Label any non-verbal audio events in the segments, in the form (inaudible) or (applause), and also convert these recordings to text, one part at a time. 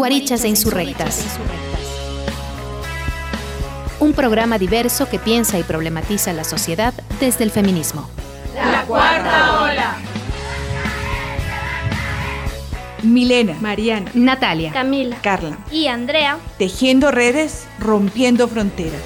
Guarichas e Insurrectas. Un programa diverso que piensa y problematiza la sociedad desde el feminismo. La cuarta ola. Milena, Mariana, Natalia, Camila, Carla y Andrea. Tejiendo redes, rompiendo fronteras.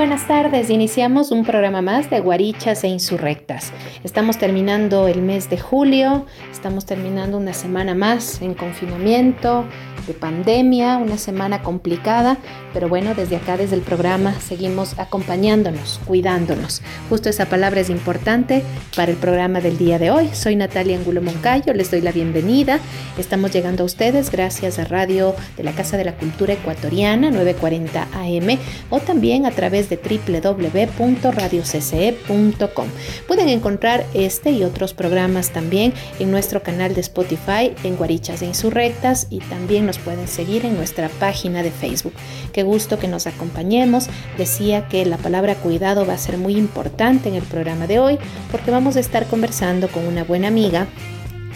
Buenas tardes. Iniciamos un programa más de Guarichas e Insurrectas. Estamos terminando el mes de julio, estamos terminando una semana más en confinamiento, de pandemia, una semana complicada, pero bueno, desde acá, desde el programa, seguimos acompañándonos, cuidándonos. Justo esa palabra es importante para el programa del día de hoy. Soy Natalia Angulo Moncayo, les doy la bienvenida. Estamos llegando a ustedes gracias a Radio de la Casa de la Cultura Ecuatoriana 940 AM o también a través de www.radiocce.com. Pueden encontrar este y otros programas también en nuestro canal de Spotify en Guarichas e Insurrectas y también nos pueden seguir en nuestra página de Facebook. Qué gusto que nos acompañemos. Decía que la palabra cuidado va a ser muy importante en el programa de hoy porque vamos a estar conversando con una buena amiga,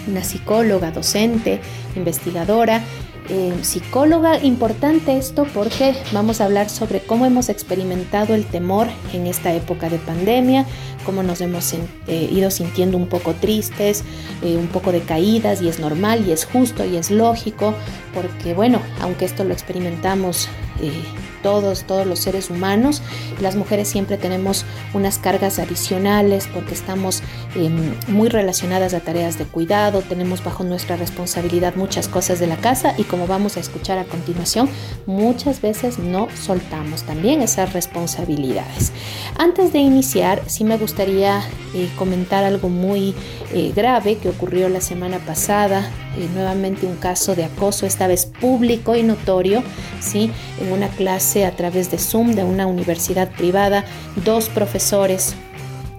una psicóloga, docente, investigadora eh, psicóloga. Importante esto porque vamos a hablar sobre cómo hemos experimentado el temor en esta época de pandemia, cómo nos hemos eh, ido sintiendo un poco tristes, eh, un poco decaídas y es normal y es justo y es lógico porque bueno, aunque esto lo experimentamos todos, todos los seres humanos. Las mujeres siempre tenemos unas cargas adicionales porque estamos em, muy relacionadas a tareas de cuidado, tenemos bajo nuestra responsabilidad muchas cosas de la casa y como vamos a escuchar a continuación, muchas veces no soltamos también esas responsabilidades. Antes de iniciar, sí me gustaría eh, comentar algo muy eh, grave que ocurrió la semana pasada, eh, nuevamente un caso de acoso, esta vez público y notorio, ¿sí? en una clase a través de Zoom de una universidad privada, dos profesores,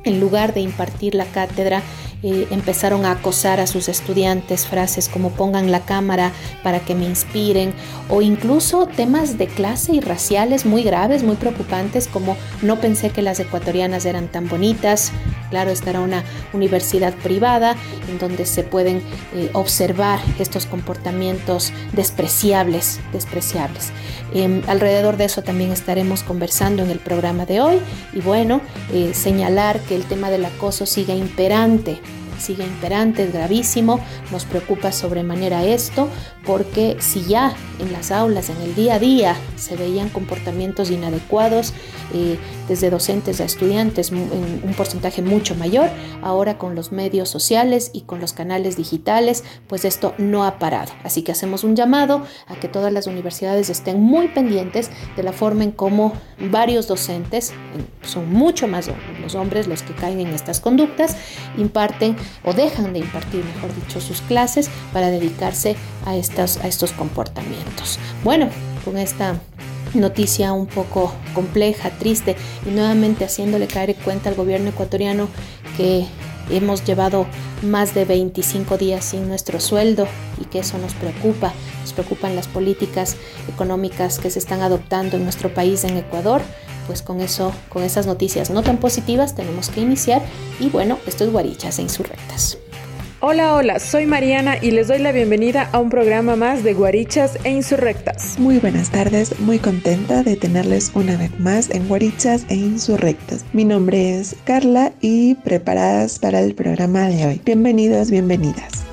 en lugar de impartir la cátedra, empezaron a acosar a sus estudiantes frases como pongan la cámara para que me inspiren o incluso temas de clase y raciales muy graves, muy preocupantes como no pensé que las ecuatorianas eran tan bonitas. Claro, esta era una universidad privada en donde se pueden eh, observar estos comportamientos despreciables, despreciables. Em, alrededor de eso también estaremos conversando en el programa de hoy y bueno, eh, señalar que el tema del acoso sigue imperante sigue imperante, es gravísimo, nos preocupa sobremanera esto, porque si ya en las aulas, en el día a día, se veían comportamientos inadecuados, eh, desde docentes a estudiantes, en un porcentaje mucho mayor, ahora con los medios sociales y con los canales digitales, pues esto no ha parado. Así que hacemos un llamado a que todas las universidades estén muy pendientes de la forma en cómo varios docentes, son mucho más los hombres los que caen en estas conductas, imparten o dejan de impartir, mejor dicho, sus clases para dedicarse a, estas, a estos comportamientos. Bueno, con esta noticia un poco compleja, triste y nuevamente haciéndole caer en cuenta al gobierno ecuatoriano que hemos llevado más de 25 días sin nuestro sueldo y que eso nos preocupa. Nos preocupan las políticas económicas que se están adoptando en nuestro país, en Ecuador. Pues con eso, con esas noticias no tan positivas tenemos que iniciar y bueno, esto es Guarichas e Insurrectas. Hola, hola, soy Mariana y les doy la bienvenida a un programa más de Guarichas e Insurrectas. Muy buenas tardes, muy contenta de tenerles una vez más en Guarichas e Insurrectas. Mi nombre es Carla y preparadas para el programa de hoy. Bienvenidos, bienvenidas.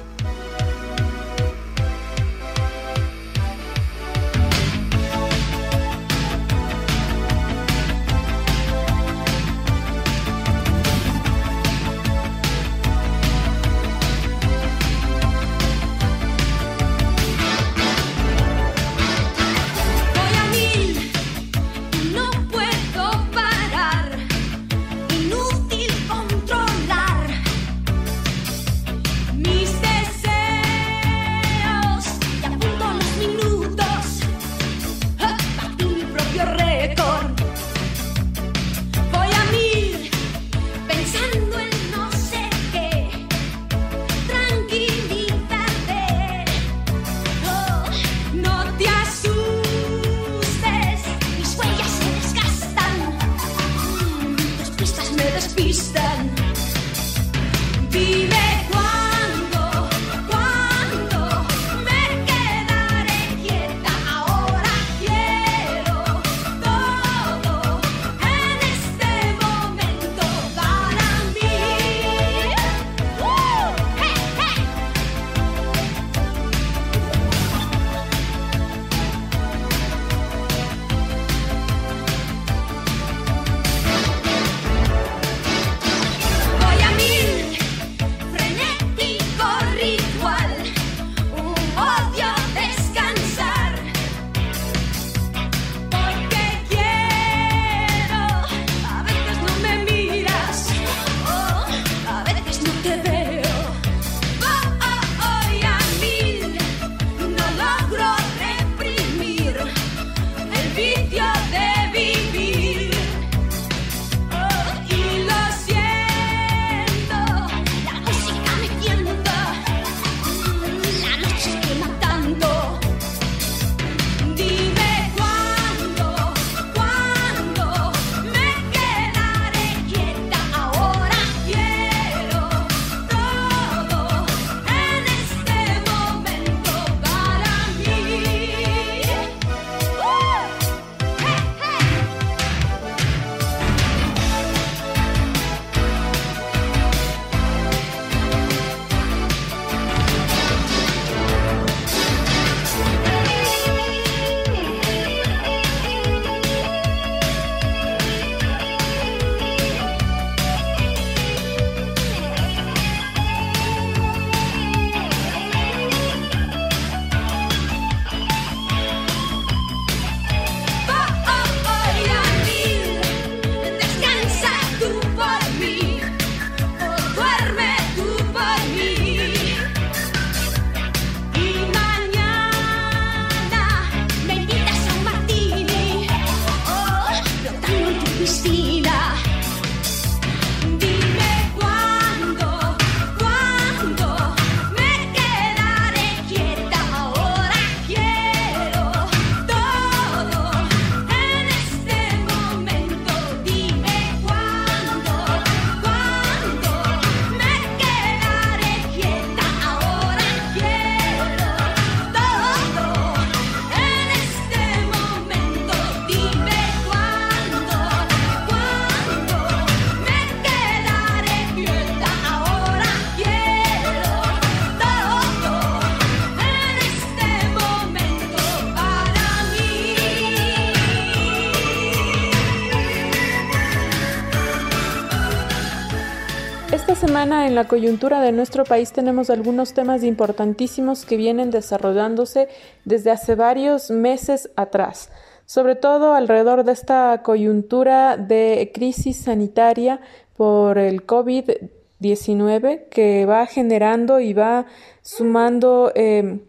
En la coyuntura de nuestro país tenemos algunos temas importantísimos que vienen desarrollándose desde hace varios meses atrás, sobre todo alrededor de esta coyuntura de crisis sanitaria por el COVID-19 que va generando y va sumando eh,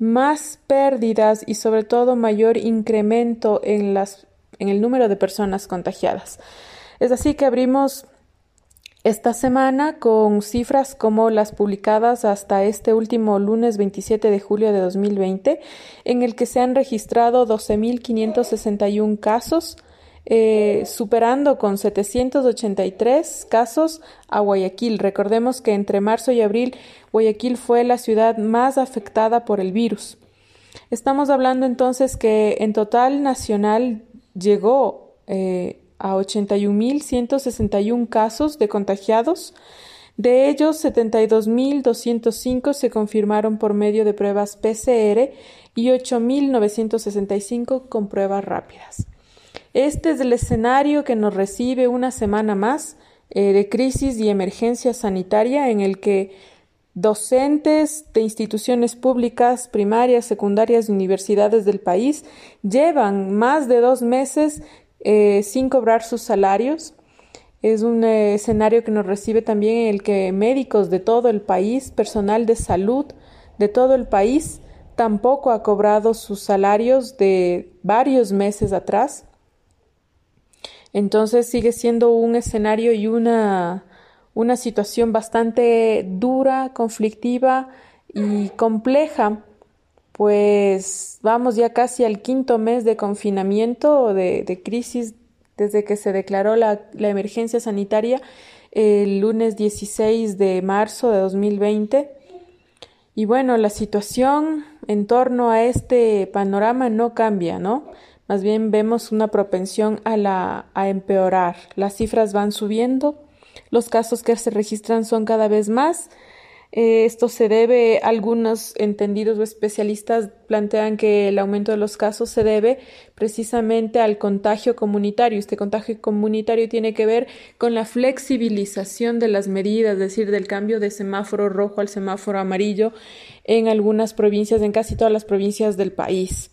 más pérdidas y sobre todo mayor incremento en el número de personas contagiadas. Es así que abrimos esta semana con cifras como las publicadas hasta este último lunes 27 de julio de 2020, en el que se han registrado 12.561 casos, eh, superando con 783 casos a Guayaquil. Recordemos que entre marzo y abril Guayaquil fue la ciudad más afectada por el virus. Estamos hablando entonces que en total nacional llegó eh, a 81.161 casos de contagiados. De ellos, 72.205 se confirmaron por medio de pruebas PCR y 8.965 con pruebas rápidas. Este es el escenario que nos recibe una semana más eh, de crisis y emergencia sanitaria en el que docentes de instituciones públicas, primarias, secundarias y universidades del país llevan más de dos meses eh, sin cobrar sus salarios. Es un eh, escenario que nos recibe también en el que médicos de todo el país, personal de salud de todo el país, tampoco ha cobrado sus salarios de varios meses atrás. Entonces sigue siendo un escenario y una, una situación bastante dura, conflictiva y compleja pues vamos ya casi al quinto mes de confinamiento, de, de crisis, desde que se declaró la, la, emergencia sanitaria el lunes 16 de marzo de 2020. Y bueno, la situación en torno a este panorama no cambia, ¿no? Más bien vemos una propensión a, la, a empeorar. Las cifras van subiendo, los casos que se registran son cada vez más eh, esto se debe, algunos entendidos o especialistas plantean que el aumento de los casos se debe precisamente al contagio comunitario. Este contagio comunitario tiene que ver con la flexibilización de las medidas, es decir, del cambio de semáforo rojo al semáforo amarillo en algunas provincias, en casi todas las provincias del país.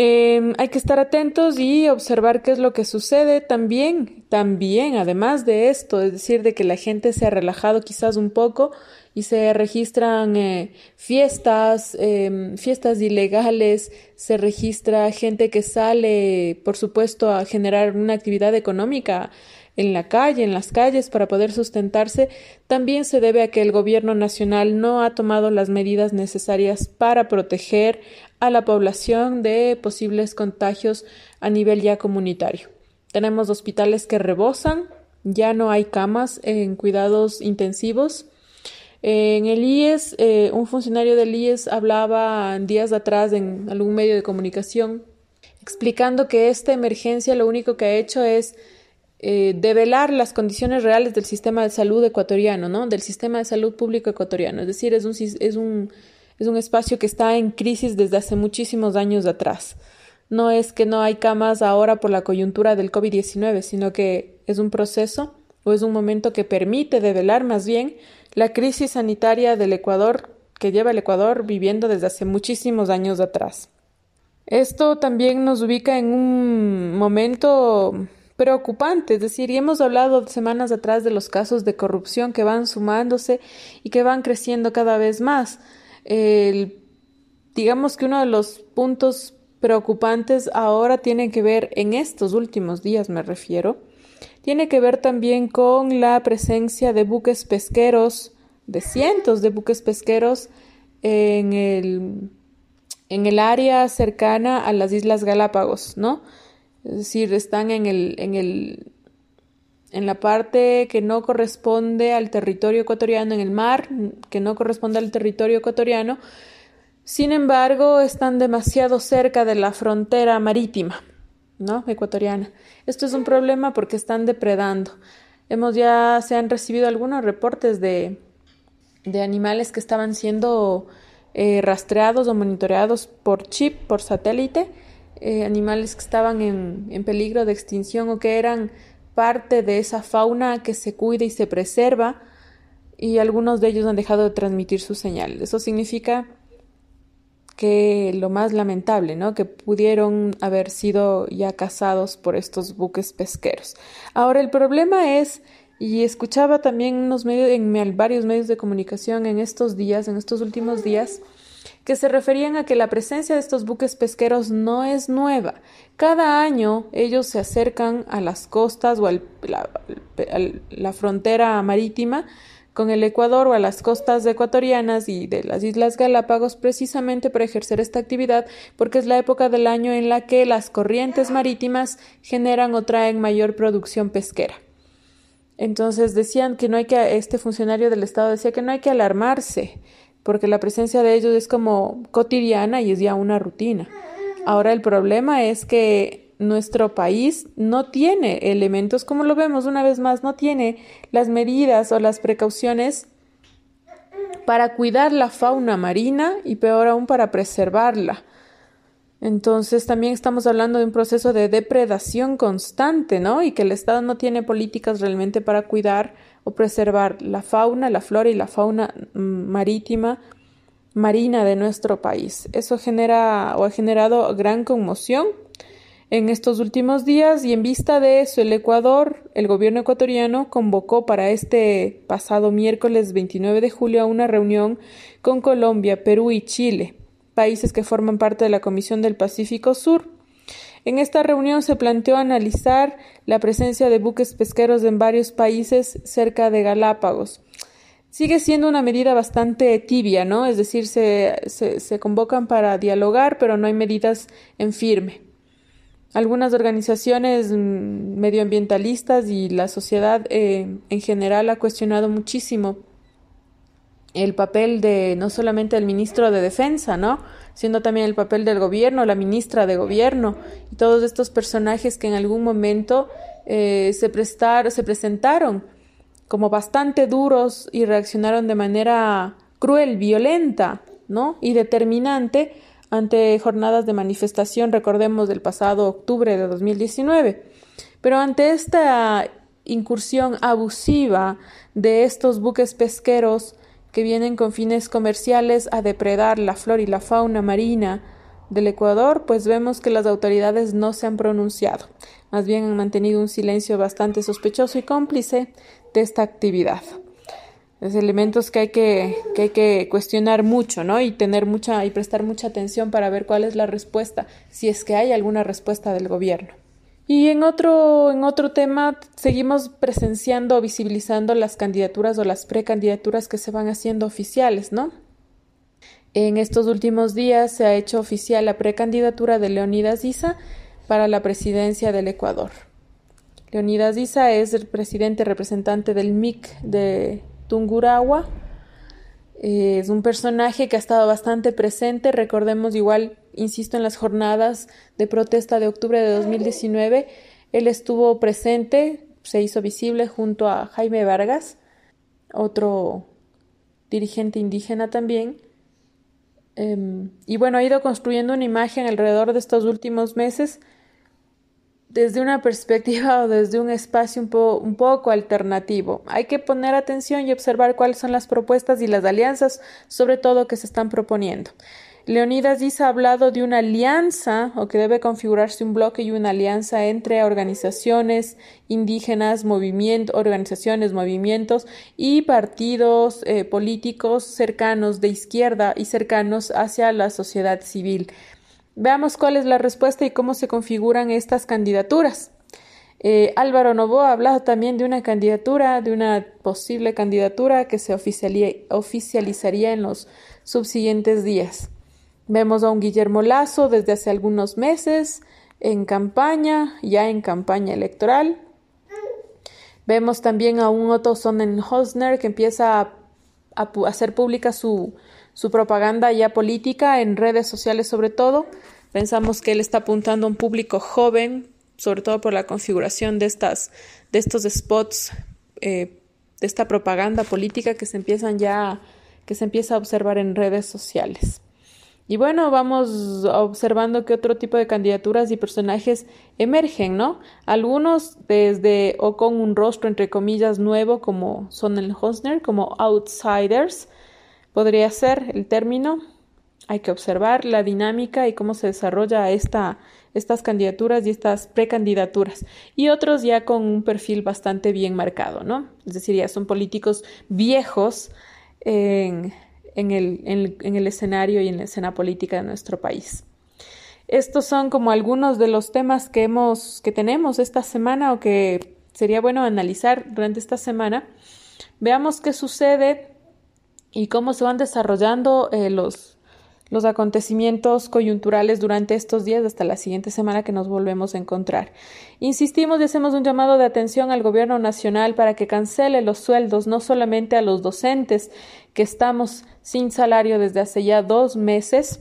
Em, hay que estar atentos y observar qué es lo que sucede también, también, además de esto, es decir, de que la gente se ha relajado quizás un poco y se registran eh, fiestas, em, fiestas ilegales, se registra gente que sale, por supuesto, a generar una actividad económica en la calle, en las calles, para poder sustentarse, también se debe a que el gobierno nacional no ha tomado las medidas necesarias para proteger a la población de posibles contagios a nivel ya comunitario. Tenemos hospitales que rebosan, ya no hay camas en cuidados intensivos. En el IES, eh, un funcionario del IES hablaba días atrás en algún medio de comunicación explicando que esta emergencia lo único que ha hecho es eh, develar las condiciones reales del sistema de salud ecuatoriano, ¿no? Del sistema de salud público ecuatoriano. Es decir, es un, es un, es un espacio que está en crisis desde hace muchísimos años atrás. No es que no hay camas ahora por la coyuntura del COVID-19, sino que es un proceso o es un momento que permite develar más bien la crisis sanitaria del Ecuador que lleva el Ecuador viviendo desde hace muchísimos años atrás. Esto también nos ubica en un momento preocupante, es decir, y hemos hablado semanas atrás de los casos de corrupción que van sumándose y que van creciendo cada vez más. digamos que uno de los puntos preocupantes ahora tiene que ver, en estos últimos días me refiero, tiene que ver también con la presencia de buques pesqueros, de cientos de buques pesqueros en el, en el área cercana a las Islas Galápagos, ¿no? Es decir, están en el, en el en la parte que no corresponde al territorio ecuatoriano, en el mar que no corresponde al territorio ecuatoriano, sin embargo, están demasiado cerca de la frontera marítima, ¿no? ecuatoriana. Esto es un problema porque están depredando. Hemos ya se han recibido algunos reportes de, de animales que estaban siendo eh, rastreados o monitoreados por chip, por satélite, eh, animales que estaban en, en peligro de extinción o que eran parte de esa fauna que se cuida y se preserva y algunos de ellos han dejado de transmitir su señal. Eso significa que lo más lamentable, ¿no? Que pudieron haber sido ya cazados por estos buques pesqueros. Ahora el problema es, y escuchaba también unos medios, en varios medios de comunicación en estos días, en estos últimos días, que se referían a que la presencia de estos buques pesqueros no es nueva. Cada año ellos se acercan a las costas o a la frontera marítima con el Ecuador o a las costas ecuatorianas y de las Islas Galápagos precisamente para ejercer esta actividad porque es la época del año en la que las corrientes marítimas generan o traen mayor producción pesquera. Entonces decían que no hay que, este funcionario del Estado decía que no hay que alarmarse, porque la presencia de ellos es como cotidiana y es ya una rutina. Ahora el problema es que nuestro país no tiene elementos, como lo vemos una vez más, no tiene las medidas o las precauciones para cuidar la fauna marina y peor aún para preservarla. Entonces también estamos hablando de un proceso de depredación constante, ¿no? Y que el Estado no tiene políticas realmente para cuidar o preservar la fauna, la flora y la fauna mm, marítima, marina de nuestro país. Eso genera o ha generado gran conmoción en estos últimos días y en vista de eso, el Ecuador, el gobierno ecuatoriano convocó para este pasado miércoles 29 de julio a una reunión con Colombia, Perú y Chile, países que forman parte de la Comisión del Pacífico Sur. En esta reunión se planteó analizar la presencia de buques pesqueros en varios países cerca de Galápagos. Sigue siendo una medida bastante tibia, ¿no? Es decir, se, se, convocan para dialogar, pero no hay medidas en firme. Algunas organizaciones mm, medioambientalistas y la sociedad eh, en general ha cuestionado muchísimo el papel de no solamente el ministro de Defensa, ¿no? Siendo también el papel del gobierno, la ministra de gobierno y todos estos personajes que en algún momento eh, se, prestar, se presentaron como bastante duros y reaccionaron de manera cruel, violenta, ¿no? Y determinante ante jornadas de manifestación, recordemos, del pasado octubre de 2019. Pero ante esta incursión abusiva de estos buques pesqueros que vienen con fines comerciales a depredar la flora y la fauna marina del Ecuador, pues vemos que las autoridades no se han pronunciado, más bien han mantenido un silencio bastante sospechoso y cómplice de esta actividad es elementos que hay que, que hay que cuestionar mucho, ¿no? Y tener mucha y prestar mucha atención para ver cuál es la respuesta, si es que hay alguna respuesta del gobierno. Y en otro, en otro tema, seguimos presenciando o visibilizando las candidaturas o las precandidaturas que se van haciendo oficiales, ¿no? En estos últimos días se ha hecho oficial la precandidatura de Leonidas Issa para la presidencia del Ecuador. Leonidas Issa es el presidente representante del MIC de Tungurahua. Eh, es un personaje que ha estado bastante presente, recordemos igual, insisto, en las jornadas de protesta de octubre de 2019. Él estuvo presente, se hizo visible junto a Jaime Vargas, otro dirigente indígena también. Em, y bueno, ha ido construyendo una imagen alrededor de estos últimos meses desde una perspectiva o desde un espacio un, un, poco alternativo. Hay que poner atención y observar cuáles son las propuestas y las alianzas, sobre todo que se están proponiendo. Leonidas dice ha hablado de una alianza o que debe configurarse un bloque y una alianza entre organizaciones indígenas, movimientos, organizaciones, movimientos y partidos eh, políticos cercanos de izquierda y cercanos hacia la sociedad civil. Veamos cuál es la respuesta y cómo se configuran estas candidaturas. Eh, Álvaro Novoa ha hablado también de una candidatura, de una posible candidatura que se oficializaría en los subsiguientes días. Vemos a un Guillermo Lazo desde hace algunos meses en campaña, ya en campaña electoral. Vemos también a un Otto Sonnenhosner que empieza a, a hacer pública su, su propaganda ya política en redes sociales sobre todo. Pensamos que él está apuntando a un público joven, sobre todo por la configuración de, estas, de estos spots, eh, de esta propaganda política que se empiezan ya, que se empieza a observar en redes sociales. Y bueno, vamos observando qué otro tipo de candidaturas y personajes emergen, ¿no? Algunos desde o con un rostro entre comillas nuevo como son el Hosner, como outsiders, podría ser el término. Hay que observar la dinámica y cómo se desarrolla esta, estas candidaturas y estas precandidaturas. Y otros ya con un perfil bastante bien marcado, ¿no? Es decir, ya son políticos viejos en en el, escenario y en la escena política de nuestro país. Estos son como algunos de los temas que hemos, que tenemos esta semana o que sería bueno analizar durante esta semana. Veamos qué sucede y cómo se van desarrollando eh, los, los acontecimientos coyunturales durante estos días hasta la siguiente semana que nos volvemos a encontrar. Insistimos y hacemos un llamado de atención al Gobierno Nacional para que cancele los sueldos no solamente a los docentes que estamos sin salario desde hace ya dos meses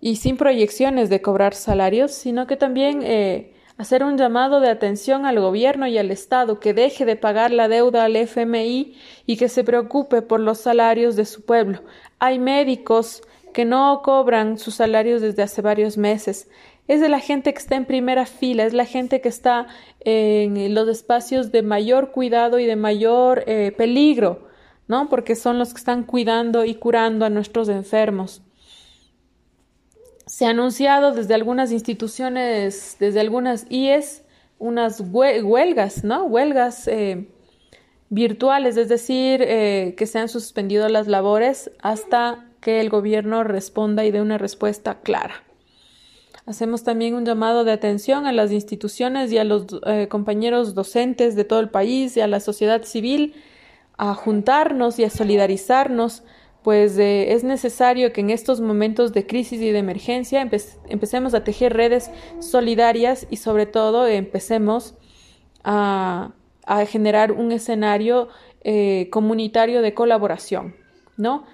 y sin proyecciones de cobrar salarios, sino que también eh, hacer un llamado de atención al gobierno y al Estado que deje de pagar la deuda al FMI y que se preocupe por los salarios de su pueblo. Hay médicos que no cobran sus salarios desde hace varios meses. Es de la gente que está en primera fila, es la gente que está en los espacios de mayor cuidado y de mayor eh, peligro, ¿no? Porque son los que están cuidando y curando a nuestros enfermos. Se ha anunciado desde algunas instituciones, desde algunas IES, unas huelgas, ¿no? Huelgas eh, virtuales, es decir, eh, que se han suspendido las labores hasta que el gobierno responda y dé una respuesta clara. Hacemos también un llamado de atención a las instituciones y a los eh, compañeros docentes de todo el país y a la sociedad civil a juntarnos y a solidarizarnos, pues es necesario que en estos momentos de crisis y de emergencia empecemos a tejer redes solidarias y sobre todo empecemos a, generar un escenario eh, comunitario de colaboración, ¿no?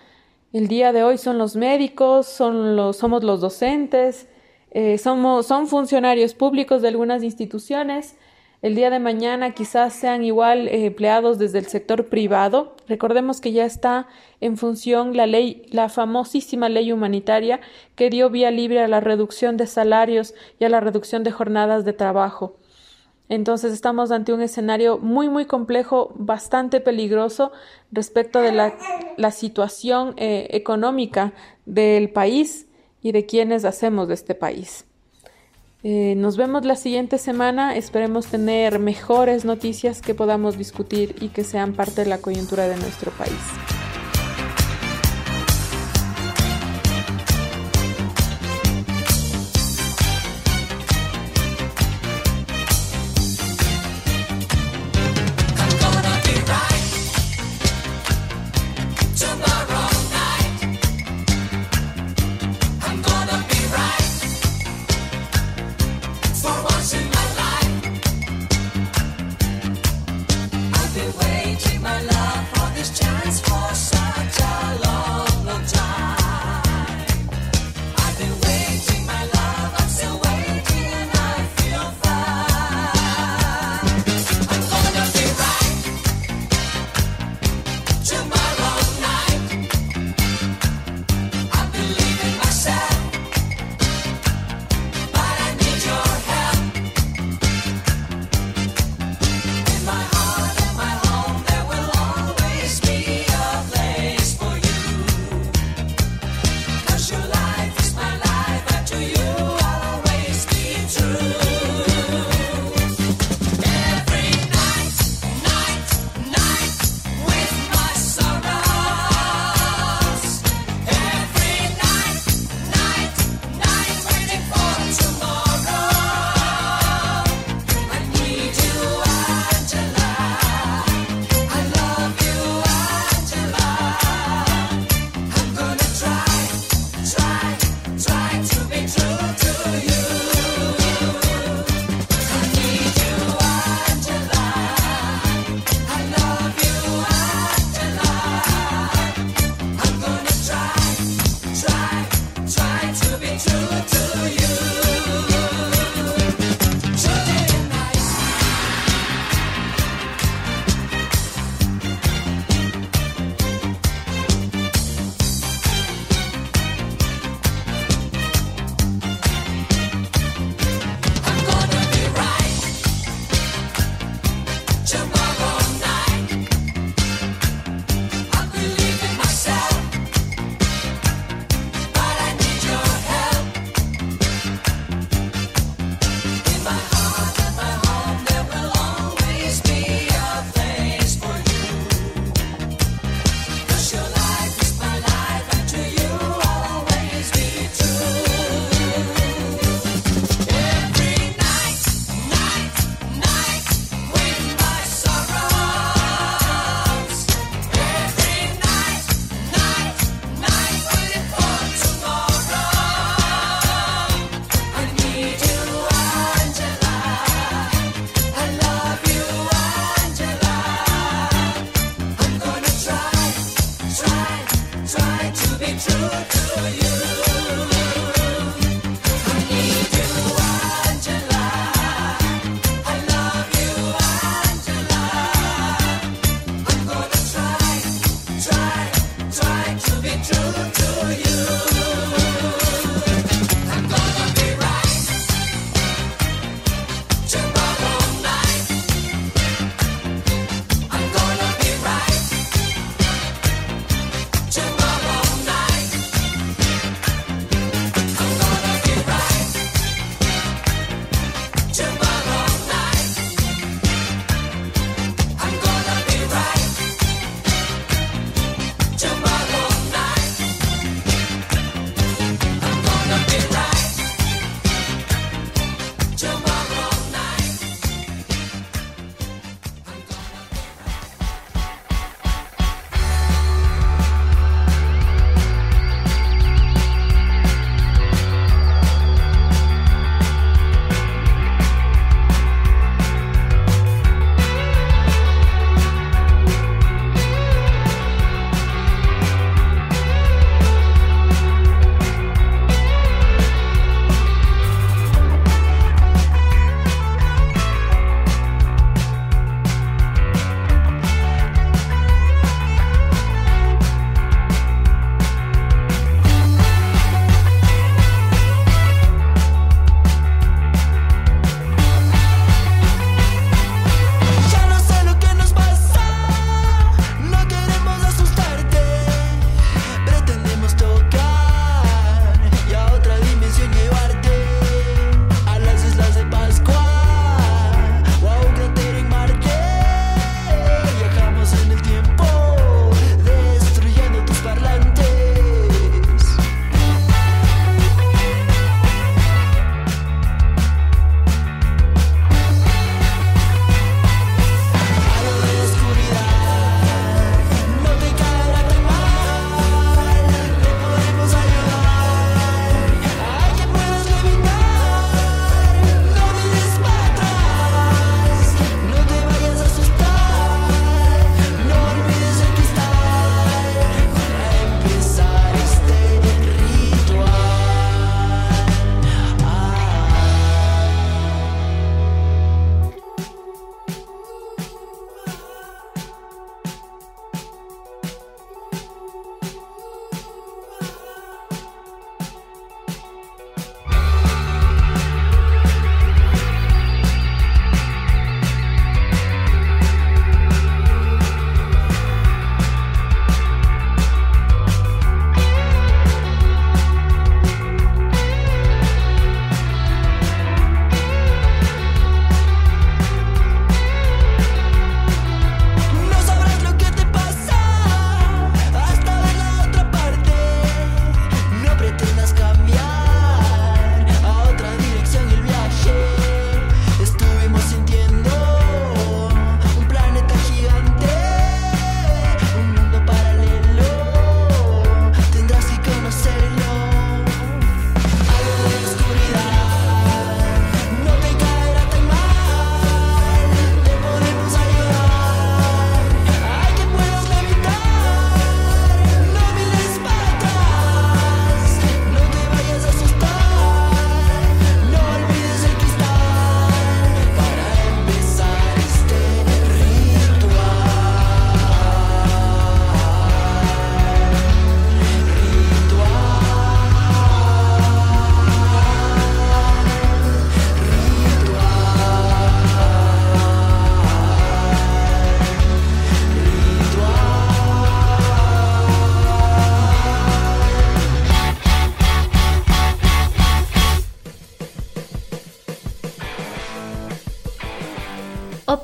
El día de hoy son los médicos, son los, somos los docentes, eh, somos, son funcionarios públicos de algunas instituciones. El día de mañana quizás sean igual eh, empleados desde el sector privado. Recordemos que ya está en función la ley, la famosísima ley humanitaria que dio vía libre a la reducción de salarios y a la reducción de jornadas de trabajo. Entonces estamos ante un escenario muy, muy complejo, bastante peligroso respecto de la, situación eh, económica del país y de quienes hacemos de este país. Eh, nos vemos la siguiente semana. Esperemos tener mejores noticias que podamos discutir y que sean parte de la coyuntura de nuestro país.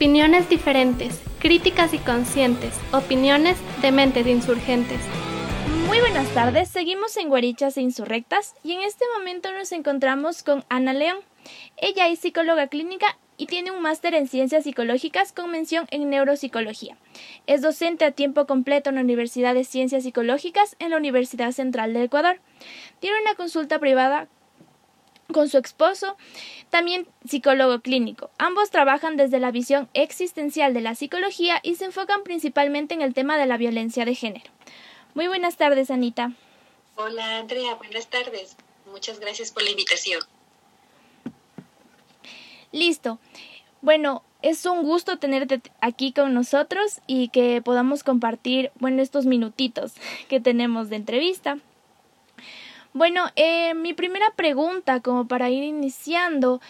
Opiniones diferentes, críticas y conscientes, opiniones de mentes insurgentes. Muy buenas tardes, seguimos en Guarichas e Insurrectas y en este momento nos encontramos con Ana León. Ella es psicóloga clínica y tiene un máster en ciencias psicológicas con mención en neuropsicología. Es docente a tiempo completo en la Universidad de Ciencias Psicológicas en la Universidad Central del Ecuador. Tiene una consulta privada con su esposo, también psicólogo clínico. Ambos trabajan desde la visión existencial de la psicología y se enfocan principalmente en el tema de la violencia de género. Muy buenas tardes, Anita. Hola, Andrea, buenas tardes. Muchas gracias por la invitación. Listo. Bueno, es un gusto tenerte aquí con nosotros y que podamos compartir, bueno, estos minutitos que tenemos de entrevista. Bueno, eh, mi primera pregunta, como para ir iniciando,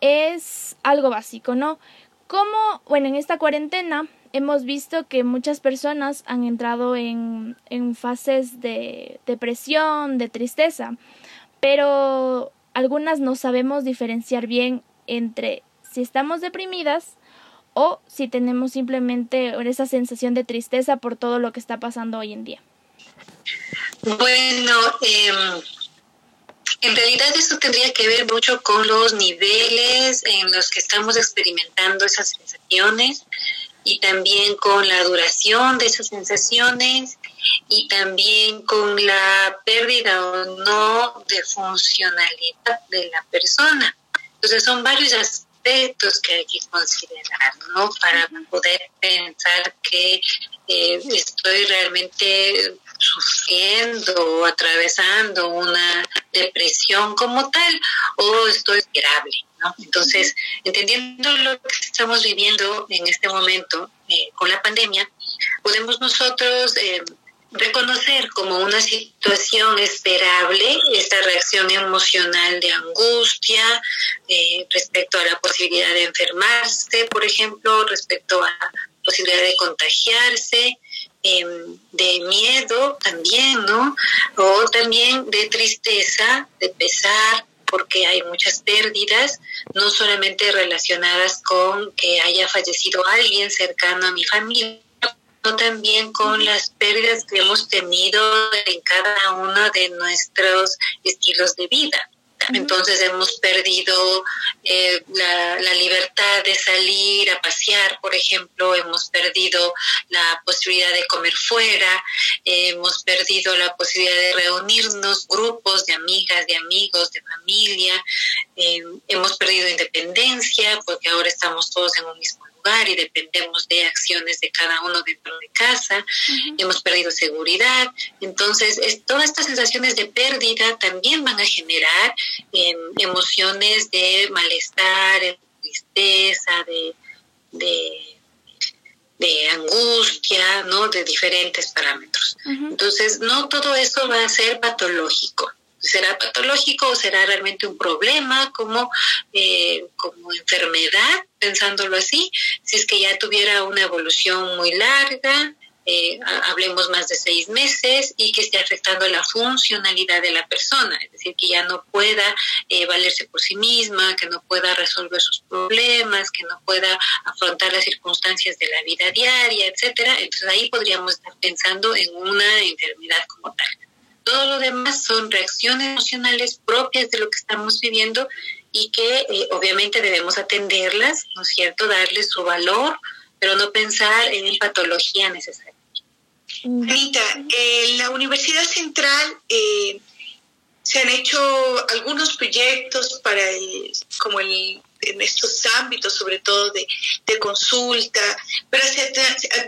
es algo básico, ¿no? ¿Cómo, bueno, en esta cuarentena hemos visto que muchas personas han entrado en, en fases de depresión, de tristeza, pero algunas no sabemos diferenciar bien entre si estamos deprimidas o si tenemos simplemente esa sensación de tristeza por todo lo que está pasando hoy en día. Bueno, em, en realidad eso tendría que ver mucho con los niveles en los que estamos experimentando esas sensaciones y también con la duración de esas sensaciones y también con la pérdida o no de funcionalidad de la persona. Entonces son varios aspectos que hay que considerar, ¿no? Para poder pensar que eh, estoy realmente sufriendo o atravesando una depresión como tal o estoy grave. Entonces, entendiendo lo que estamos viviendo en este momento eh, con la pandemia, podemos nosotros eh, reconocer como una situación esperable esta reacción emocional de angustia eh, respecto a la posibilidad de enfermarse, por ejemplo, respecto a la posibilidad de contagiarse, em, de miedo también, ¿no? O también de tristeza, de pesar, porque hay muchas pérdidas, no solamente relacionadas con que haya fallecido alguien cercano a mi familia, también con las pérdidas que hemos tenido en cada uno de nuestros estilos de vida. Entonces hemos perdido eh, la, libertad de salir a pasear, por ejemplo, hemos perdido la posibilidad de comer fuera, hemos perdido la posibilidad de reunirnos, grupos de amigas, de amigos, de familia, eh, hemos perdido independencia porque ahora estamos todos en un mismo y dependemos de acciones de cada uno dentro de casa, hemos perdido seguridad, entonces todas estas sensaciones de pérdida también van a generar em, emociones de malestar, de tristeza, de, de, angustia, ¿no? De diferentes parámetros. Entonces, no todo eso va a ser patológico será patológico o será realmente un problema como, eh, como enfermedad, pensándolo así, si es que ya tuviera una evolución muy larga, eh, hablemos más de seis meses y que esté afectando la funcionalidad de la persona, es decir, que ya no pueda eh, valerse por sí misma, que no pueda resolver sus problemas, que no pueda afrontar las circunstancias de la vida diaria, etcétera. Entonces ahí podríamos estar pensando en una enfermedad como tal. Todo lo demás son reacciones emocionales propias de lo que estamos viviendo y que eh, obviamente debemos atenderlas, ¿no es cierto? Darles su valor, pero no pensar en patología necesaria. Anita, en la Universidad Central eh, se han hecho algunos proyectos para el, como el en estos ámbitos, sobre todo de, consulta, pero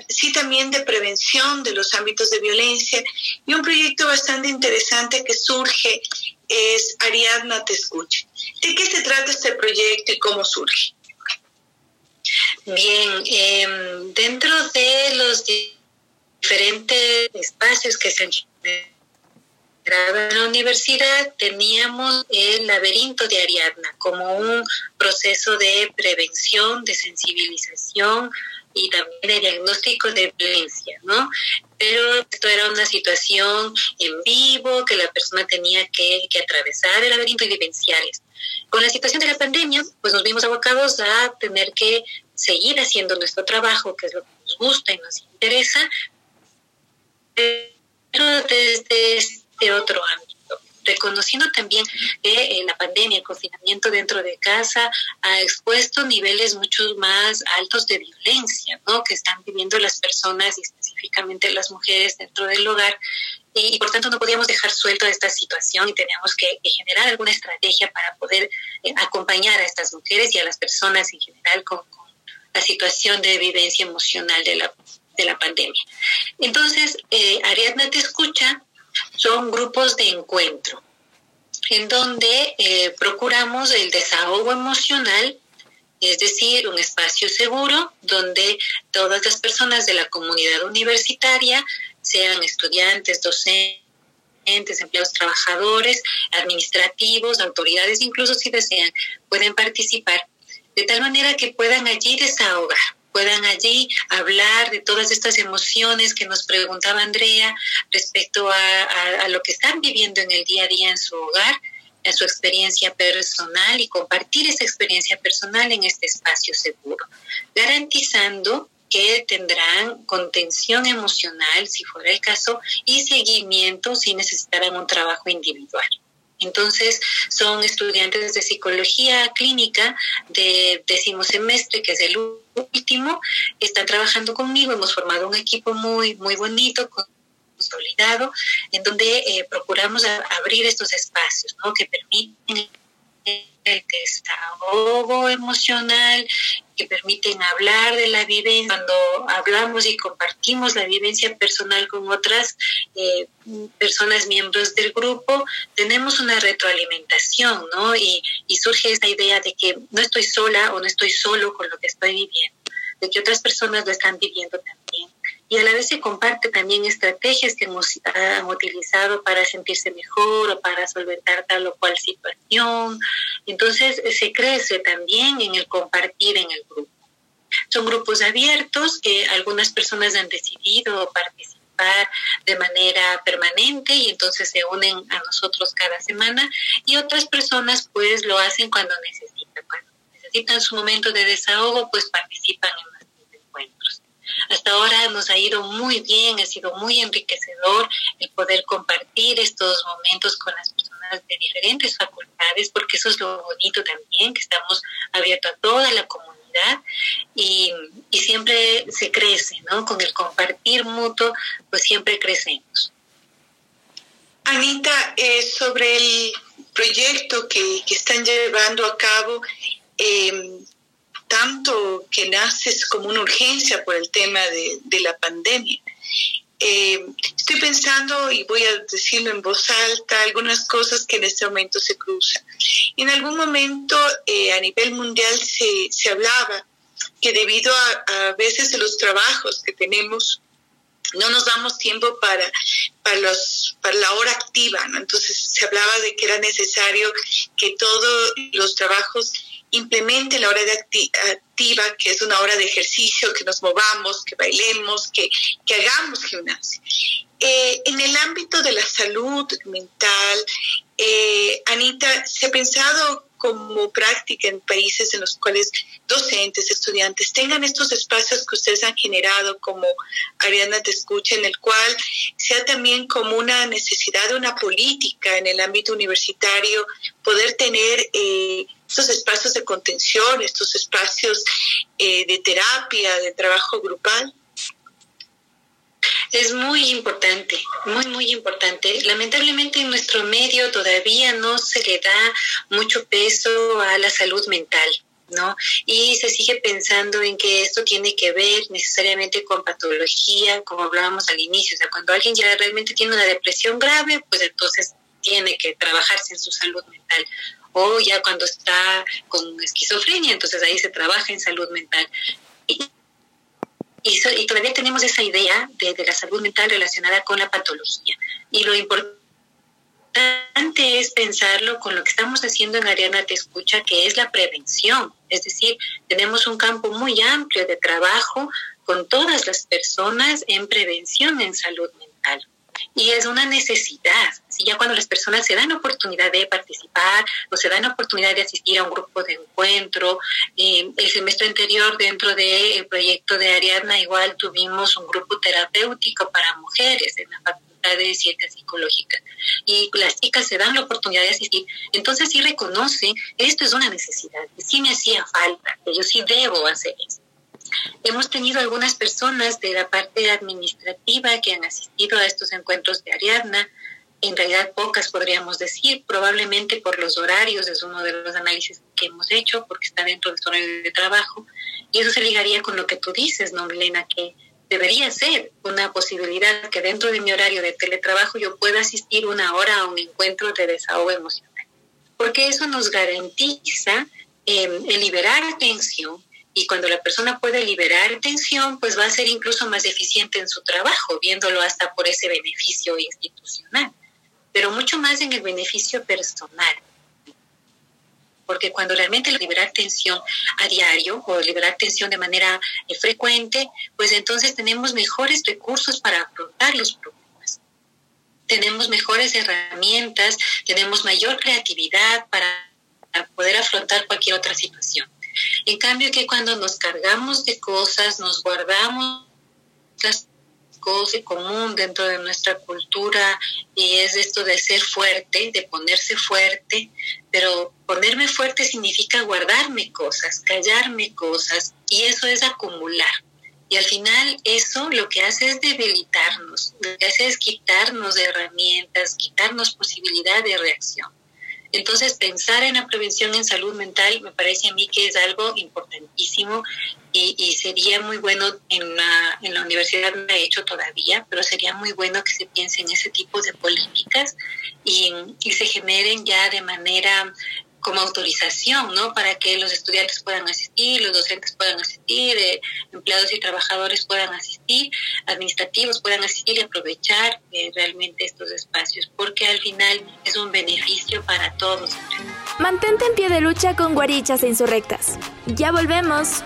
sí también de prevención de los ámbitos de violencia. Y un proyecto bastante interesante que surge es Ariadna Te Escucha. ¿De qué se trata este proyecto y cómo surge? Bien, em, dentro de los diferentes espacios que se han en la universidad teníamos el laberinto de Ariadna como un proceso de prevención, de sensibilización y también de diagnóstico de violencia, ¿no? Pero esto era una situación en vivo que la persona tenía que, atravesar el laberinto y vivenciar esto. Con la situación de la pandemia, pues nos vimos abocados a tener que seguir haciendo nuestro trabajo, que es lo que nos gusta y nos interesa, pero desde otro ámbito reconociendo también que eh, la pandemia, el confinamiento dentro de casa ha expuesto niveles mucho más altos de violencia, ¿no? Que están viviendo las personas y específicamente las mujeres dentro del hogar y, por tanto no podíamos dejar suelto esta situación y teníamos que, generar alguna estrategia para poder eh, acompañar a estas mujeres y a las personas en general con, la situación de vivencia emocional de la, de la pandemia. Entonces, eh, Ariadna te escucha son grupos de encuentro en donde eh, procuramos el desahogo emocional, es decir, un espacio seguro donde todas las personas de la comunidad universitaria, sean estudiantes, docentes, empleados trabajadores, administrativos, autoridades, incluso si desean, pueden participar, de tal manera que puedan allí desahogar puedan allí hablar de todas estas emociones que nos preguntaba Andrea respecto a, lo que están viviendo en el día a día en su hogar, en su experiencia personal y compartir esa experiencia personal en este espacio seguro, garantizando que tendrán contención emocional, si fuera el caso, y seguimiento si necesitarán un trabajo individual. Entonces, son estudiantes de psicología clínica de décimo semestre, que es el último, están trabajando conmigo, hemos formado un equipo muy, muy bonito, consolidado, en donde eh, procuramos abrir estos espacios ¿no? que permiten el desahogo emocional, permiten hablar de la vivencia. Cuando hablamos y compartimos la vivencia personal con otras eh, personas miembros del grupo, tenemos una retroalimentación, ¿no? Y, y surge esta idea de que no estoy sola o no estoy solo con lo que estoy viviendo, de que otras personas lo están viviendo también y a la vez se comparte también estrategias que hemos han utilizado para sentirse mejor o para solventar tal o cual situación. Entonces se crece también en el compartir en el grupo. Son grupos abiertos que algunas personas han decidido participar de manera permanente y entonces se unen a nosotros cada semana y otras personas pues lo hacen cuando necesitan. Cuando necesitan su momento de desahogo pues participan en hasta ahora nos ha ido muy bien, ha sido muy enriquecedor el poder compartir estos momentos con las personas de diferentes facultades, porque eso es lo bonito también, que estamos abiertos a toda la comunidad y, siempre se crece, ¿no? Con el compartir mutuo, pues siempre crecemos. Anita, eh, sobre el proyecto que, que, están llevando a cabo, eh, tanto que nace como una urgencia por el tema de, la pandemia. Eh, estoy pensando, y voy a decirlo en voz alta, algunas cosas que en este momento se cruzan. En algún momento eh, a nivel mundial se, se hablaba que debido a, a veces de los trabajos que tenemos, no nos damos tiempo para, para, los, para la hora activa, ¿no? Entonces se hablaba de que era necesario que todos los trabajos implemente la hora de activa, que es una hora de ejercicio, que nos movamos, que bailemos, que, que hagamos gimnasia. Eh, en el ámbito de la salud mental, eh, Anita, ¿se ha pensado como práctica en países en los cuales docentes, estudiantes tengan estos espacios que ustedes han generado como Ariana te escucha, en el cual sea también como una necesidad una política en el ámbito universitario, poder tener eh, estos espacios de contención, estos espacios eh, de terapia, de trabajo grupal? Es muy importante, muy, muy importante. Lamentablemente en nuestro medio todavía no se le da mucho peso a la salud mental. ¿no? Y se sigue pensando en que esto tiene que ver necesariamente con patología, como hablábamos al inicio, o sea, cuando alguien ya realmente tiene una depresión grave, pues entonces tiene que trabajarse en su salud mental o ya cuando está con esquizofrenia, entonces ahí se trabaja en salud mental. Y, todavía tenemos esa idea de, de, la salud mental relacionada con la patología. Y lo importante es pensarlo con lo que estamos haciendo en Ariana Te Escucha, que es la prevención. Es decir, tenemos un campo muy amplio de trabajo con todas las personas en prevención en salud mental. Y es una necesidad. Si ya cuando las personas se dan oportunidad de participar o se dan oportunidad de asistir a un grupo de encuentro, eh, el semestre anterior dentro del proyecto de Ariadna igual tuvimos un grupo terapéutico para mujeres en la Facultad de Ciencias Psicológicas y las chicas se dan la oportunidad de asistir, entonces sí reconoce, esto es una necesidad, sí me hacía falta, que yo sí debo hacer esto. Hemos tenido algunas personas de la parte administrativa que han asistido a estos encuentros de Ariadna, en realidad pocas podríamos decir, probablemente por los horarios, es uno de los análisis que hemos hecho, porque está dentro de su horario de trabajo, y eso se ligaría con lo que tú dices, ¿no, Milena? Que debería ser una posibilidad que dentro de mi horario de teletrabajo yo pueda asistir una hora a un encuentro de desahogo emocional, porque eso nos garantiza eh, liberar atención, y cuando la persona puede liberar tensión, pues va a ser incluso más eficiente en su trabajo, viéndolo hasta por ese beneficio institucional, pero mucho más en el beneficio personal. Porque cuando realmente liberar tensión a diario o liberar tensión de manera eh, frecuente, pues entonces tenemos mejores recursos para afrontar los problemas. Tenemos mejores herramientas, tenemos mayor creatividad para poder afrontar cualquier otra situación. En cambio que cuando nos cargamos de cosas, nos guardamos las cosas común dentro de nuestra cultura y es esto de ser fuerte, de ponerse fuerte, pero ponerme fuerte significa guardarme cosas, callarme cosas y eso es acumular. Y al final eso lo que hace es debilitarnos, lo que hace es quitarnos herramientas, quitarnos posibilidad de reacción. Entonces, pensar en la prevención en salud mental me parece a mí que es algo importantísimo y, sería muy bueno, en la, en la universidad no he hecho todavía, pero sería muy bueno que se piense en ese tipo de políticas y, y se generen ya de manera como autorización, ¿no? Para que los estudiantes puedan asistir, los docentes puedan asistir, eh, empleados y trabajadores puedan asistir, administrativos puedan asistir y aprovechar eh, realmente estos espacios, porque al final es un beneficio para todos. Mantente en pie de lucha con guarichas e insurrectas. Ya volvemos.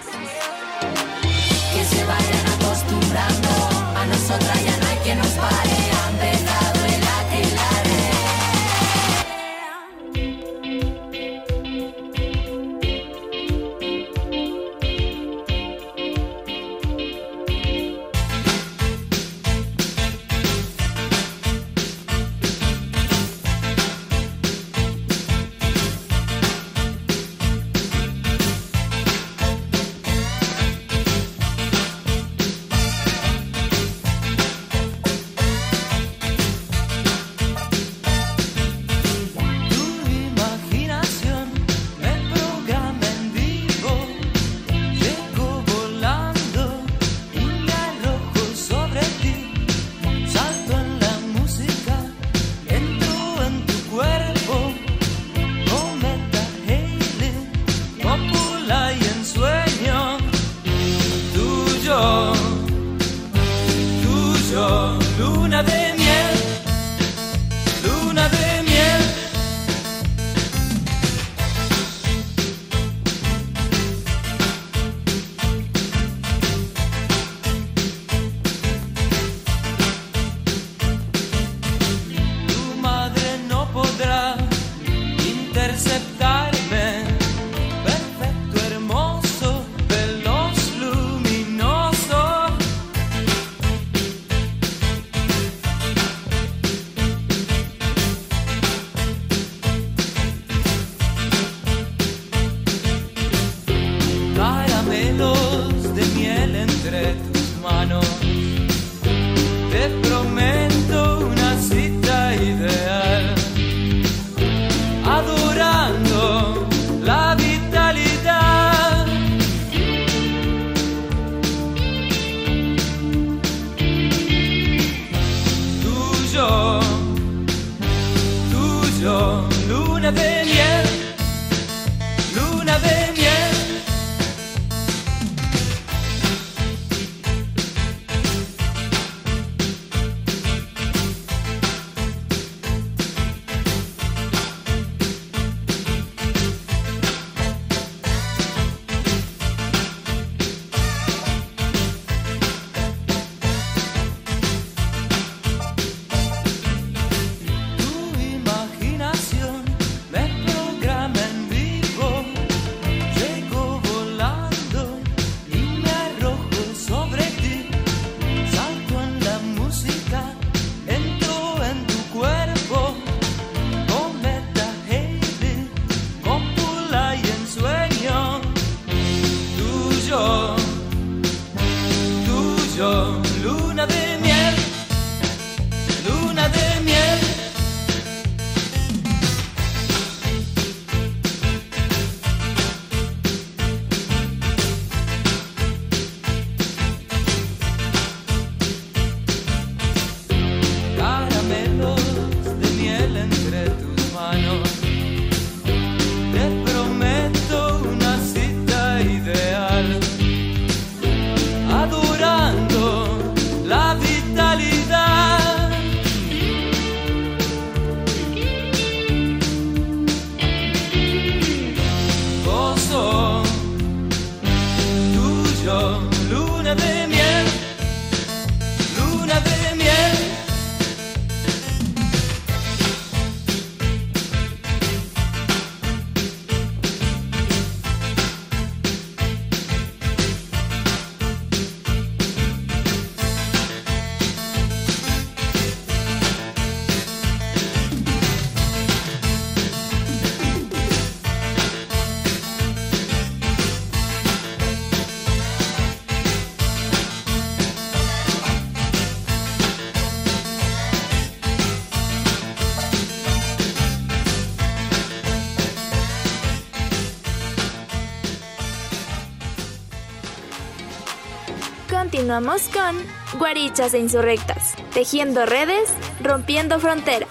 Continuamos con Guarichas e Insurrectas, tejiendo redes, rompiendo fronteras.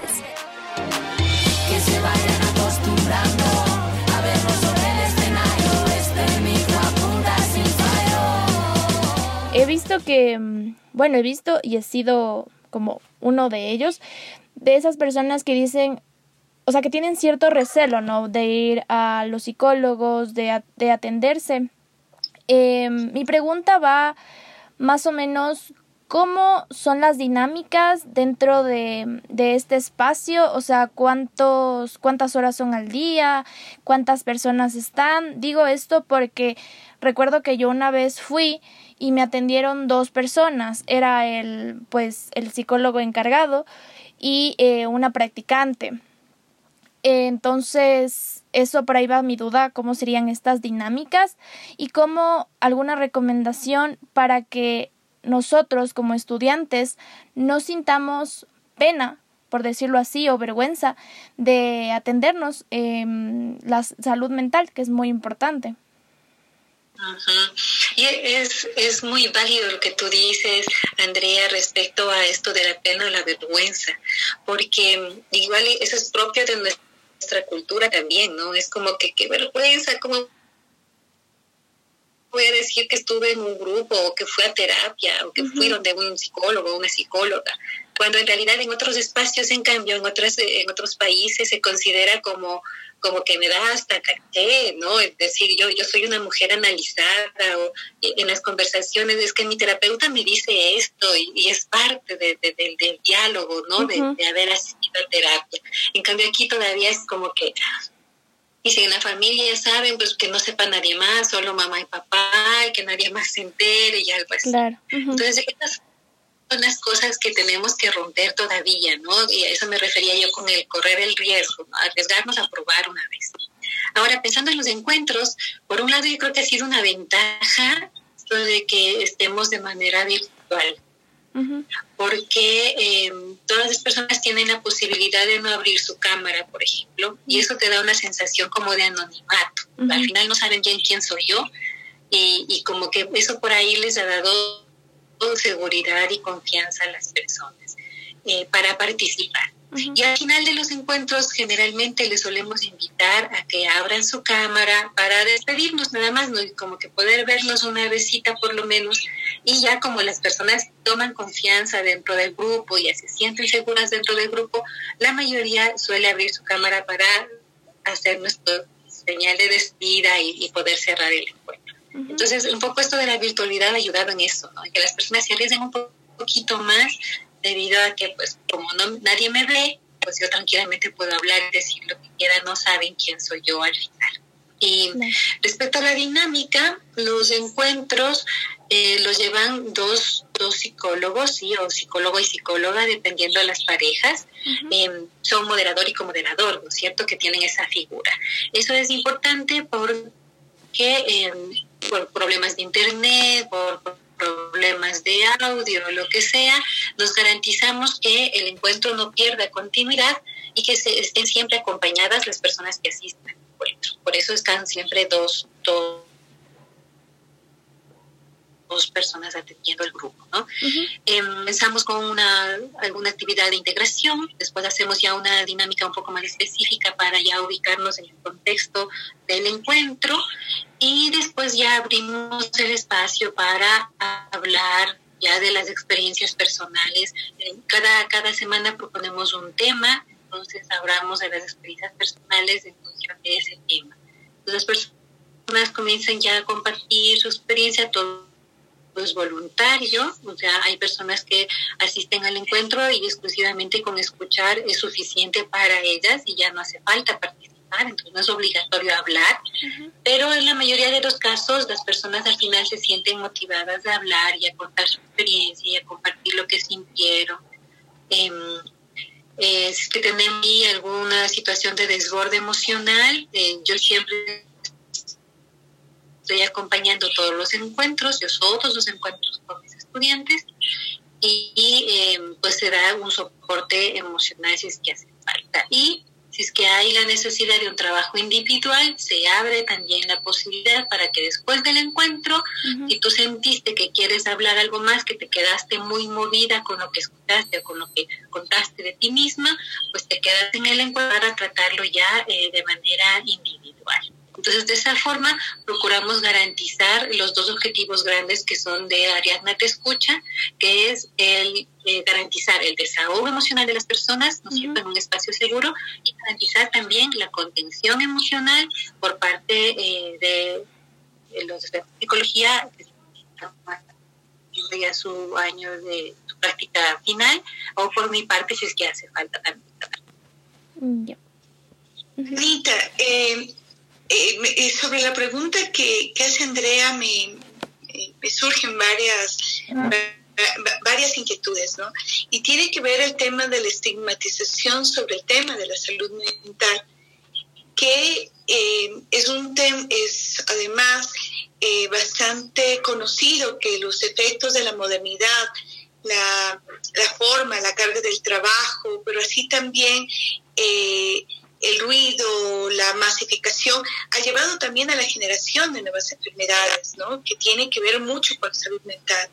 Que se vayan acostumbrando a vernos sobre el escenario, este micro apunta sin fallo. He visto que, mm, bueno, he visto y he sido como uno de ellos, de esas personas que dicen, o sea, que tienen cierto recelo, ¿no? De ir a los psicólogos, de, de atenderse. Eh, mi pregunta va más o menos cómo son las dinámicas dentro de, de este espacio, o sea, cuántos, cuántas horas son al día, cuántas personas están. Digo esto porque recuerdo que yo una vez fui y me atendieron dos personas, era el, pues, el psicólogo encargado y eh, una practicante. Entonces, eso por ahí va mi duda, cómo serían estas dinámicas y cómo alguna recomendación para que nosotros como estudiantes no sintamos pena, por decirlo así, o vergüenza de atendernos en la salud mental, que es muy importante. Y es, es muy válido lo que tú dices, Andrea, respecto a esto de la pena o la vergüenza, porque igual eso es propio de nuestra cultura también, ¿no? Es como que qué vergüenza, ¿cómo voy a decir que estuve en un grupo o que fui a terapia o que fui donde un psicólogo o una psicóloga? Cuando en realidad en otros espacios, en cambio, en otros, en otros países se considera como como que me da hasta caché, ¿no? Es decir, yo, yo soy una mujer analizada o en las conversaciones es que mi terapeuta me dice esto y, y es parte de, de, del, del diálogo, ¿no? De, Ujú. de haber asistido a terapia. En cambio aquí todavía es como que, y si en la familia ya saben, pues que no sepa nadie más, solo mamá y papá, y que nadie más se entere y algo así. Claro. Entonces, estas son las cosas que tenemos que romper todavía, ¿no? Y a eso me refería yo con el correr el riesgo, ¿no? arriesgarnos a probar una vez. Ahora, pensando en los encuentros, por un lado yo creo que ha sido una ventaja de que estemos de manera virtual, Ujú. porque eh, todas las personas tienen la posibilidad de no abrir su cámara, por ejemplo, y eso te da una sensación como de anonimato. Ujú. Al final no saben bien quién soy yo y, y como que eso por ahí les ha dado seguridad y confianza a las personas eh, para participar. Y al final de los encuentros generalmente les solemos invitar a que abran su cámara para despedirnos nada más, ¿no? Y como que poder vernos una besita por lo menos. Y ya como las personas toman confianza dentro del grupo y se sienten seguras dentro del grupo, la mayoría suele abrir su cámara para hacer nuestra señal de despedida y, y poder cerrar el encuentro. Entonces, un poco esto de la virtualidad ha ayudado en eso, ¿no? Que las personas se arriesguen un po- poquito más debido a que, pues, como no, nadie me ve, pues yo tranquilamente puedo hablar y decir lo que quiera, no saben quién soy yo al final. Y respecto a la dinámica, los encuentros eh, los llevan dos, dos psicólogos, sí, o psicólogo y psicóloga, dependiendo de las parejas. Eh, son moderador y comoderador, ¿no es cierto?, que tienen esa figura. Eso es importante porque eh, por problemas de internet, por problemas de audio, lo que sea, nos garantizamos que el encuentro no pierda continuidad y que se, estén siempre acompañadas las personas que asisten al encuentro. Por eso están siempre dos, dos, dos personas atendiendo el grupo, ¿no? Eh, Empezamos con una, alguna actividad de integración, después hacemos ya una dinámica un poco más específica para ya ubicarnos en el contexto del encuentro y después ya abrimos el espacio para hablar ya de las experiencias personales. Cada, cada semana proponemos un tema, entonces hablamos de las experiencias personales en función de ese tema. Las personas comienzan ya a compartir su experiencia, todo es voluntario, o sea, hay personas que asisten al encuentro y exclusivamente con escuchar es suficiente para ellas y ya no hace falta participar, entonces no es obligatorio hablar, pero en la mayoría de los casos las personas al final se sienten motivadas a hablar y a contar su experiencia y a compartir lo que sintieron. Em, eh, si es que ahí alguna situación de desborde emocional, eh, yo siempre estoy acompañando todos los encuentros, yo todos los encuentros con mis estudiantes y, y, eh, pues se da un soporte emocional si es que hace falta. Y Si es que hay la necesidad de un trabajo individual, se abre también la posibilidad para que después del encuentro, si tú sentiste que quieres hablar algo más, que te quedaste muy movida con lo que escuchaste o con lo que contaste de ti misma, pues te quedas en el encuentro para tratarlo ya eh, de manera individual. Entonces, de esa forma, procuramos garantizar los dos objetivos grandes que son de Ariadna Te Escucha, que es el eh, garantizar el desahogo emocional de las personas, ¿no es cierto?, en un espacio seguro, y garantizar también la contención emocional por parte eh, de, los de psicología, ya su año de su práctica final, o por mi parte, si es que hace falta también. Rita, eh, eh, eh, sobre la pregunta que, hace Andrea, me, me surgen varias, varias inquietudes, ¿no? Y tiene que ver el tema de la estigmatización sobre el tema de la salud mental, que eh, es un tema, es además bastante conocido que los efectos de la modernidad, la, la, forma, la carga del trabajo, pero así también el ruido, la masificación, ha llevado también a la generación de nuevas enfermedades, ¿no? Que tienen que ver mucho con salud mental.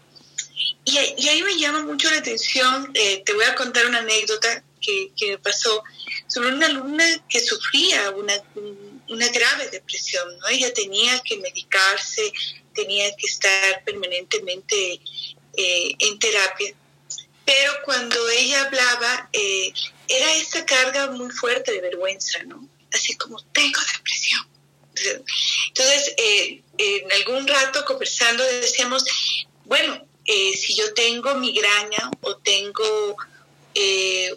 Y, ahí me llama mucho la atención, eh, te voy a contar una anécdota que, que, me pasó sobre una alumna que sufría una, una grave depresión, ¿no? Ella tenía que medicarse, tenía que estar permanentemente eh, en terapia pero cuando ella hablaba, eh, era esa carga muy fuerte de vergüenza, ¿no? Así como, tengo depresión. Entonces, eh, en algún rato conversando decíamos, bueno, eh, si yo tengo migraña o tengo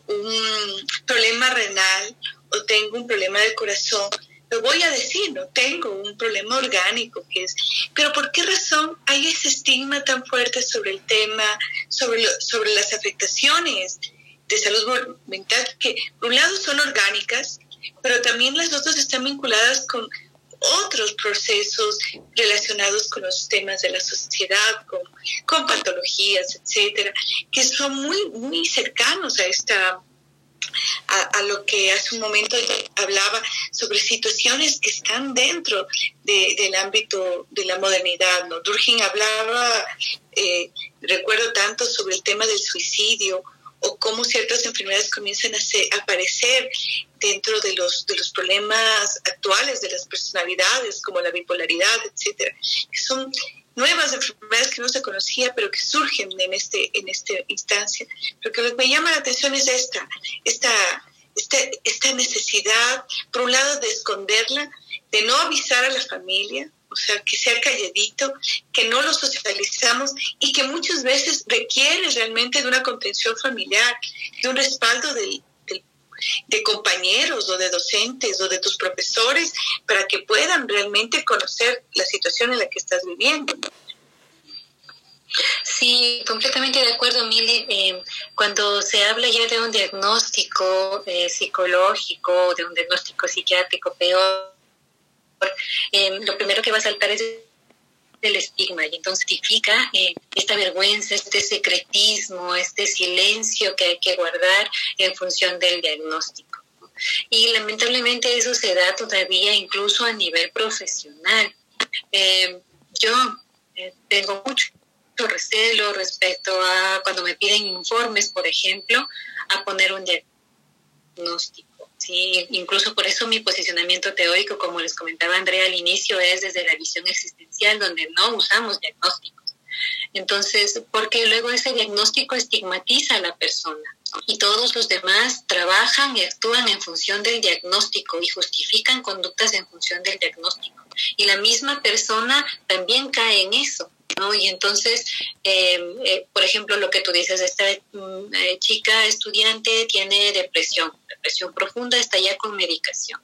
un problema renal o tengo un problema del corazón, lo voy a decir, no tengo un problema orgánico que es, pero ¿por qué razón hay ese estigma tan fuerte sobre el tema, sobre, sobre las afectaciones de salud mental que por un lado son orgánicas, pero también las otras están vinculadas con otros procesos relacionados con los temas de la sociedad, con, con patologías, etcétera, que son muy, muy cercanos a esta a, lo que hace un momento hablaba sobre situaciones que están dentro del ámbito de la modernidad. ¿no? Durkheim hablaba, eh, recuerdo tanto sobre el tema del suicidio o cómo ciertas enfermedades comienzan a, aparecer dentro de los, de los problemas actuales de las personalidades, como la bipolaridad, etcétera, son nuevas enfermedades que no se conocía, pero que surgen en este en esta instancia. Pero que lo que me llama la atención es esta, esta, esta, esta necesidad, por un lado, de esconderla, de no avisar a la familia, o sea, que sea calladito, que no lo socializamos y que muchas veces requiere realmente de una contención familiar, de un respaldo del, de compañeros o de docentes o de tus profesores para que puedan realmente conocer la situación en la que estás viviendo. Sí, completamente de acuerdo, Mili. Eh, cuando se habla ya de un diagnóstico eh, psicológico, de un diagnóstico psiquiátrico peor, eh, lo primero que va a saltar es el estigma y entonces significa eh, esta vergüenza, este secretismo, este silencio que hay que guardar en función del diagnóstico. Y lamentablemente eso se da todavía incluso a nivel profesional. Eh, yo eh, tengo mucho recelo respecto a cuando me piden informes, por ejemplo, a poner un diagnóstico. Sí, incluso por eso mi posicionamiento teórico, como les comentaba Andrea al inicio, es desde la visión existencial, donde no usamos diagnósticos. Entonces, porque luego ese diagnóstico estigmatiza a la persona y todos los demás trabajan y actúan en función del diagnóstico y justifican conductas en función del diagnóstico. Y la misma persona también cae en eso. ¿No? Y entonces, eh, eh, por ejemplo, lo que tú dices, esta mm, eh, chica estudiante tiene depresión, depresión profunda, está ya con medicación.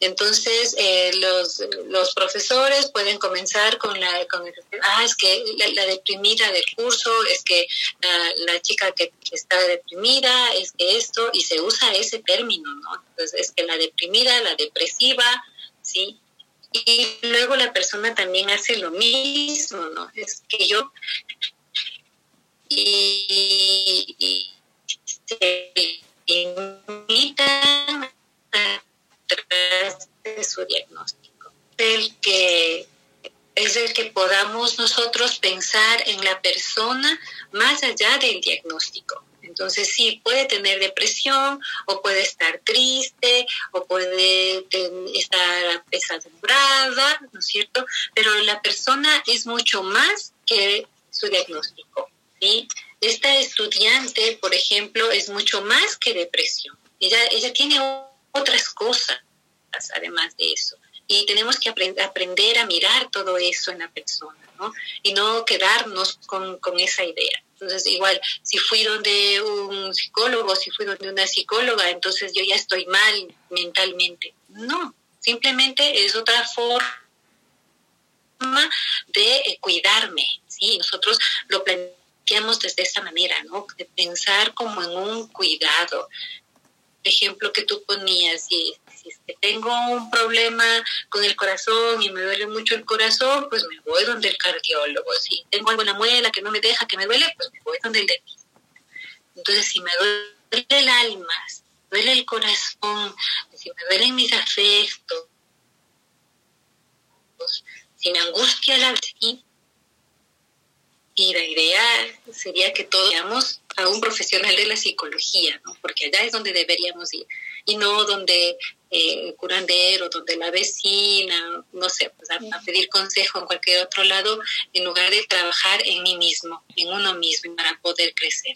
Entonces, los, los profesores pueden comenzar con la, con ah, es que la, deprimida del curso, es que la, chica que, está deprimida, es que esto, y se usa ese término, ¿no? Entonces, es que la deprimida, la depresiva, ¿sí? Y luego la persona también hace lo mismo, ¿no? Es que yo... Y, se invitan de su diagnóstico. El que es el que podamos nosotros pensar en la persona más allá del diagnóstico. Entonces sí, puede tener depresión o puede estar triste o puede estar pesadumbrada, ¿no es cierto? Pero la persona es mucho más que su diagnóstico. ¿sí? Esta estudiante, por ejemplo, es mucho más que depresión. Ella, ella tiene otras cosas además de eso. Y tenemos que aprender a mirar todo eso en la persona, ¿no? Y no quedarnos con, con esa idea. Entonces, igual, si fui donde un psicólogo, si fui donde una psicóloga, entonces yo ya estoy mal mentalmente. No, simplemente es otra forma de eh, cuidarme, ¿sí? Nosotros lo planteamos desde esa manera, ¿no? De pensar como en un cuidado. Ejemplo que tú ponías, y si es que tengo un problema con el corazón y me duele mucho el corazón, pues me voy donde el cardiólogo. Si tengo alguna muela que no me deja que me duele, pues me voy donde el dentista. Entonces, si me duele el alma, si me duele el corazón, si me duelen mis afectos, si me angustia la vida, y la idea sería que todos vayamos a un profesional de la psicología, ¿no? porque allá es donde deberíamos ir, y no donde eh, curandero, donde la vecina, no sé, pues a, pedir consejo en cualquier otro lado, en lugar de trabajar en mí mismo, en uno mismo, para poder crecer.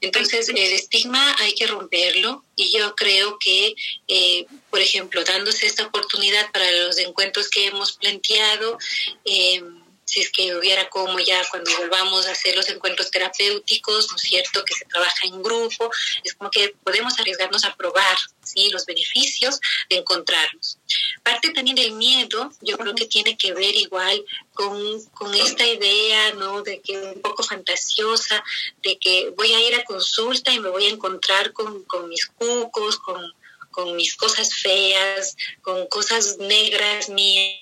Entonces, el estigma hay que romperlo y yo creo que, eh, por ejemplo, dándose esta oportunidad para los encuentros que hemos planteado, eh, si es que hubiera como ya cuando volvamos a hacer los encuentros terapéuticos, ¿no es cierto?, que se trabaja en grupo, es como que podemos arriesgarnos a probar, ¿sí?, los beneficios de encontrarnos. Parte también del miedo, yo creo que tiene que ver igual con, con esta idea, ¿no?, de que un poco fantasiosa, de que voy a ir a consulta y me voy a encontrar con, con mis cucos, con, con mis cosas feas, con cosas negras mías,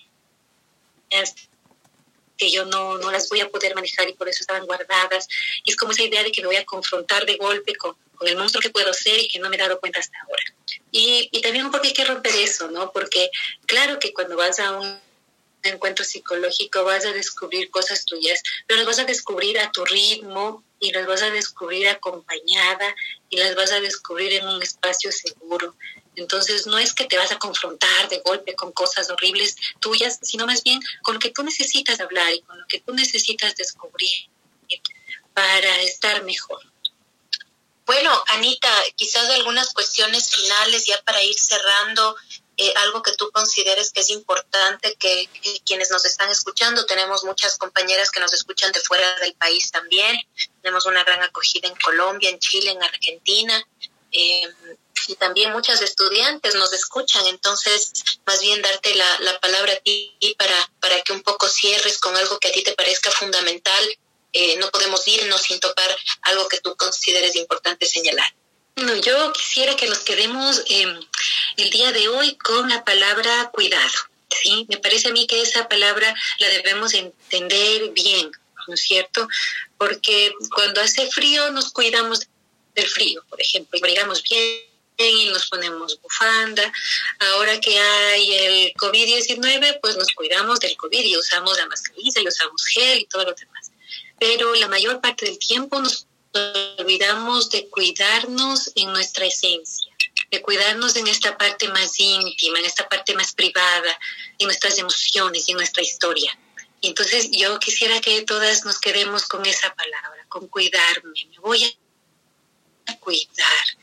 que yo no, no las voy a poder manejar y por eso estaban guardadas. Y es como esa idea de que me voy a confrontar de golpe con, con el monstruo que puedo ser y que no me he dado cuenta hasta ahora. Y, y también poco hay que romper eso, ¿no? Porque claro que cuando vas a un encuentro psicológico vas a descubrir cosas tuyas, pero las vas a descubrir a tu ritmo y las vas a descubrir acompañada y las vas a descubrir en un espacio seguro. Entonces no es que te vas a confrontar de golpe con cosas horribles tuyas, sino más bien con lo que tú necesitas hablar y con lo que tú necesitas descubrir para estar mejor. Bueno, Anita, quizás algunas cuestiones finales ya para ir cerrando. Eh, algo que tú consideres que es importante que, quienes nos están escuchando, tenemos muchas compañeras que nos escuchan de fuera del país también, tenemos una gran acogida en Colombia, en Chile, en Argentina, eh, y también muchas estudiantes nos escuchan, entonces más bien darte la, la palabra a ti para, para que un poco cierres con algo que a ti te parezca fundamental. Eh, no podemos irnos sin tocar algo que tú consideres importante señalar. No, yo quisiera que nos quedemos eh, el día de hoy con la palabra cuidado. ¿sí? Me parece a mí que esa palabra la debemos entender bien, ¿no es cierto? Porque cuando hace frío nos cuidamos del frío, por ejemplo, y brigamos bien y nos ponemos bufanda. Ahora que hay el COVID-19, pues nos cuidamos del COVID y usamos la mascarilla y usamos gel y todo lo demás. Pero la mayor parte del tiempo nos olvidamos de cuidarnos en nuestra esencia, de cuidarnos en esta parte más íntima, en esta parte más privada, en nuestras emociones y en nuestra historia. Entonces yo quisiera que todas nos quedemos con esa palabra, con cuidarme. Me voy a cuidar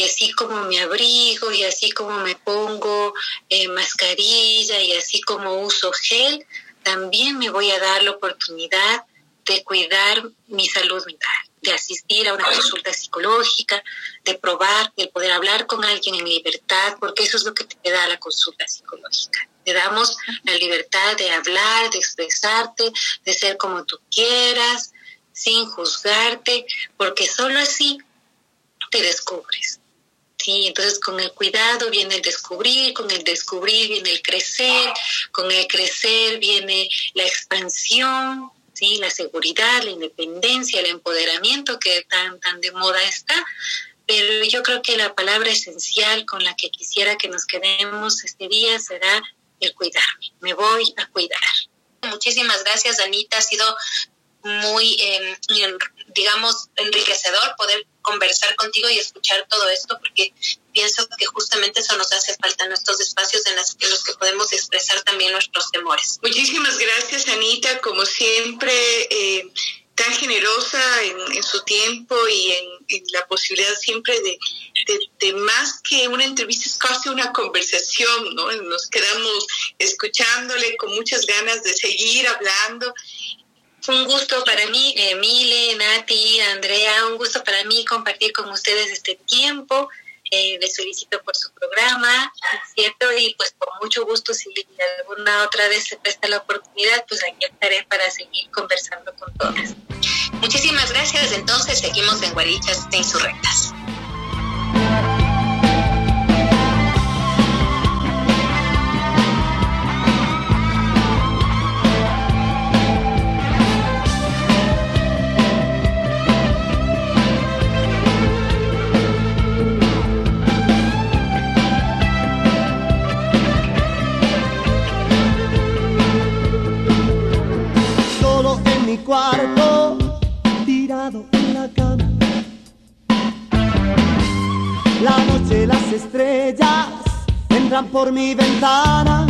y así como me abrigo y así como me pongo eh, mascarilla y así como uso gel, también me voy a dar la oportunidad de cuidar mi salud mental, de asistir a una consulta psicológica, de probar, de poder hablar con alguien en libertad, porque eso es lo que te da la consulta psicológica. Te damos la libertad de hablar, de expresarte, de ser como tú quieras, sin juzgarte, porque solo así te descubres. Sí, entonces con el cuidado viene el descubrir, con el descubrir viene el crecer, con el crecer viene la expansión, sí, la seguridad, la independencia, el empoderamiento que tan tan de moda está, pero yo creo que la palabra esencial con la que quisiera que nos quedemos este día será el cuidarme. Me voy a cuidar. Muchísimas gracias, Anita. Ha sido muy, em, digamos, enriquecedor poder conversar contigo y escuchar todo esto, porque pienso que justamente eso nos hace falta en estos espacios en, los que podemos expresar también nuestros temores. Muchísimas gracias, Anita. Como siempre, eh, tan generosa en, su tiempo y en, la posibilidad siempre de, de, más que una entrevista, es casi una conversación, ¿no? Nos quedamos escuchándole con muchas ganas de seguir hablando. Un gusto para mí, Emile, Nati, Andrea, un gusto para mí compartir con ustedes este tiempo. Eh, les felicito por su programa, ¿cierto? Y pues con mucho gusto, si alguna otra vez se presta la oportunidad, pues aquí estaré para seguir conversando con todas. Muchísimas gracias. Entonces seguimos en Guarichas de Insurrectas. Cuarto en la cama. La noche las estrellas entran por mi ventana.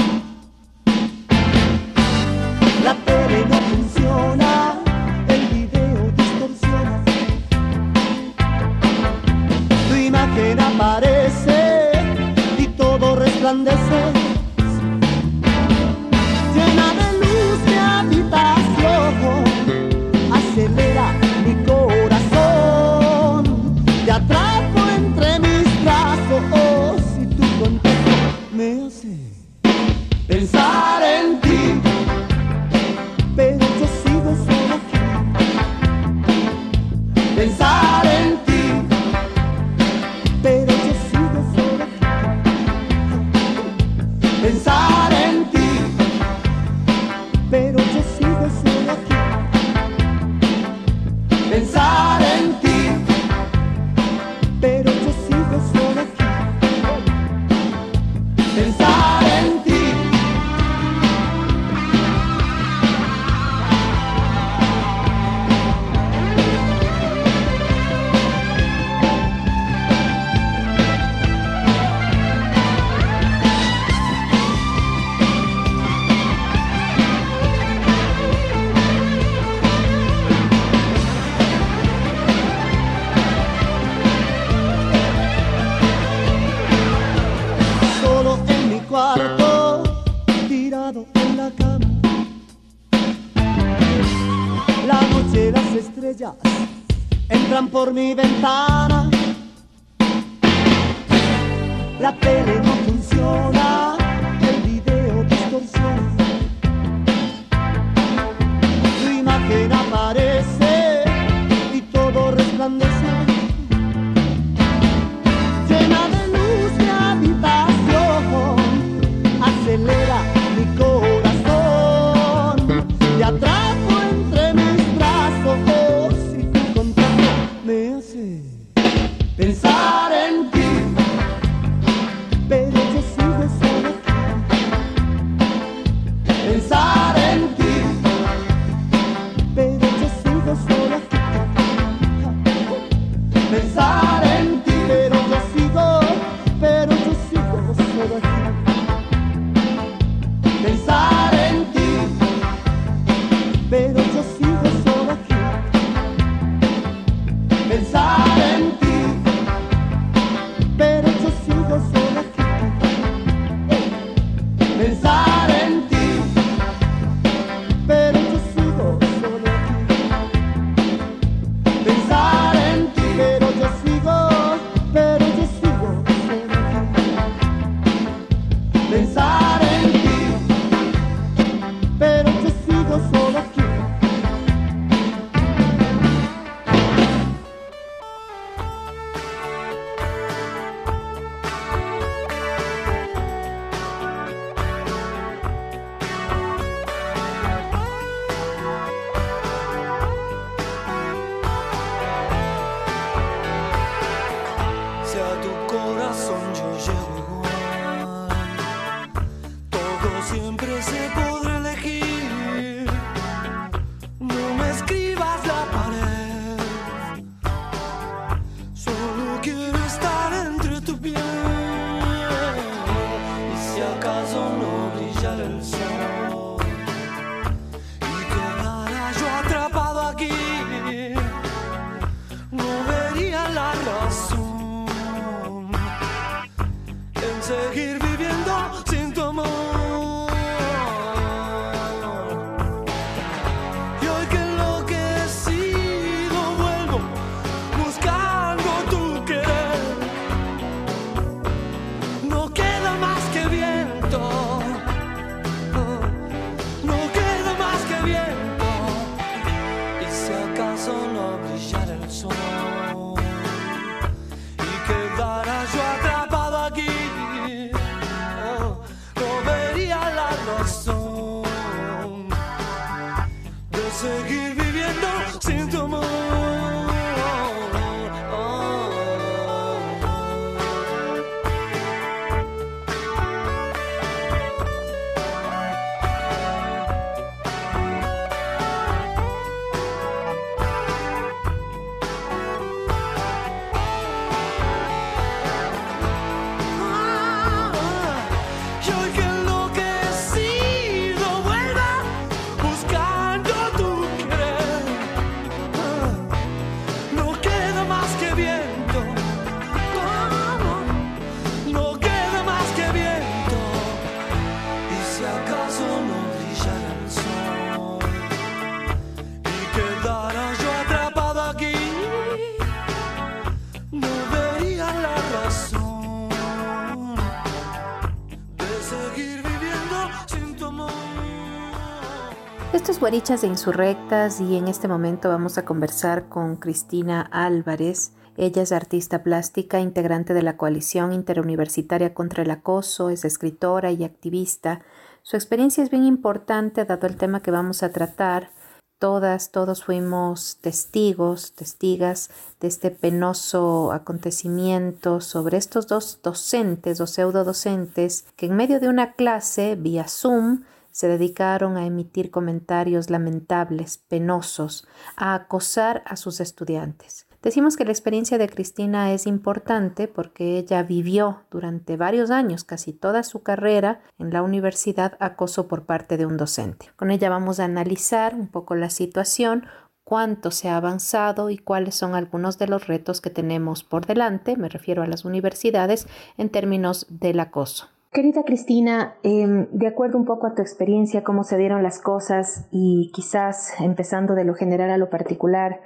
Guarichas de Insurrectas y en este momento vamos a conversar con Cristina Álvarez. Ella es artista plástica, integrante de la Coalición Interuniversitaria contra el Acoso, es escritora y activista. Su experiencia es bien importante dado el tema que vamos a tratar. Todas, todos fuimos testigos, testigas de este penoso acontecimiento sobre estos dos docentes o pseudo docentes que en medio de una clase vía Zoom se dedicaron a emitir comentarios lamentables, penosos, a acosar a sus estudiantes. Decimos que la experiencia de Cristina es importante porque ella vivió durante varios años, casi toda su carrera en la universidad, acoso por parte de un docente. Con ella vamos a analizar un poco la situación, cuánto se ha avanzado y cuáles son algunos de los retos que tenemos por delante, me refiero a las universidades, en términos del acoso. Querida Cristina, eh, de acuerdo un poco a tu experiencia, cómo se dieron las cosas y quizás empezando de lo general a lo particular,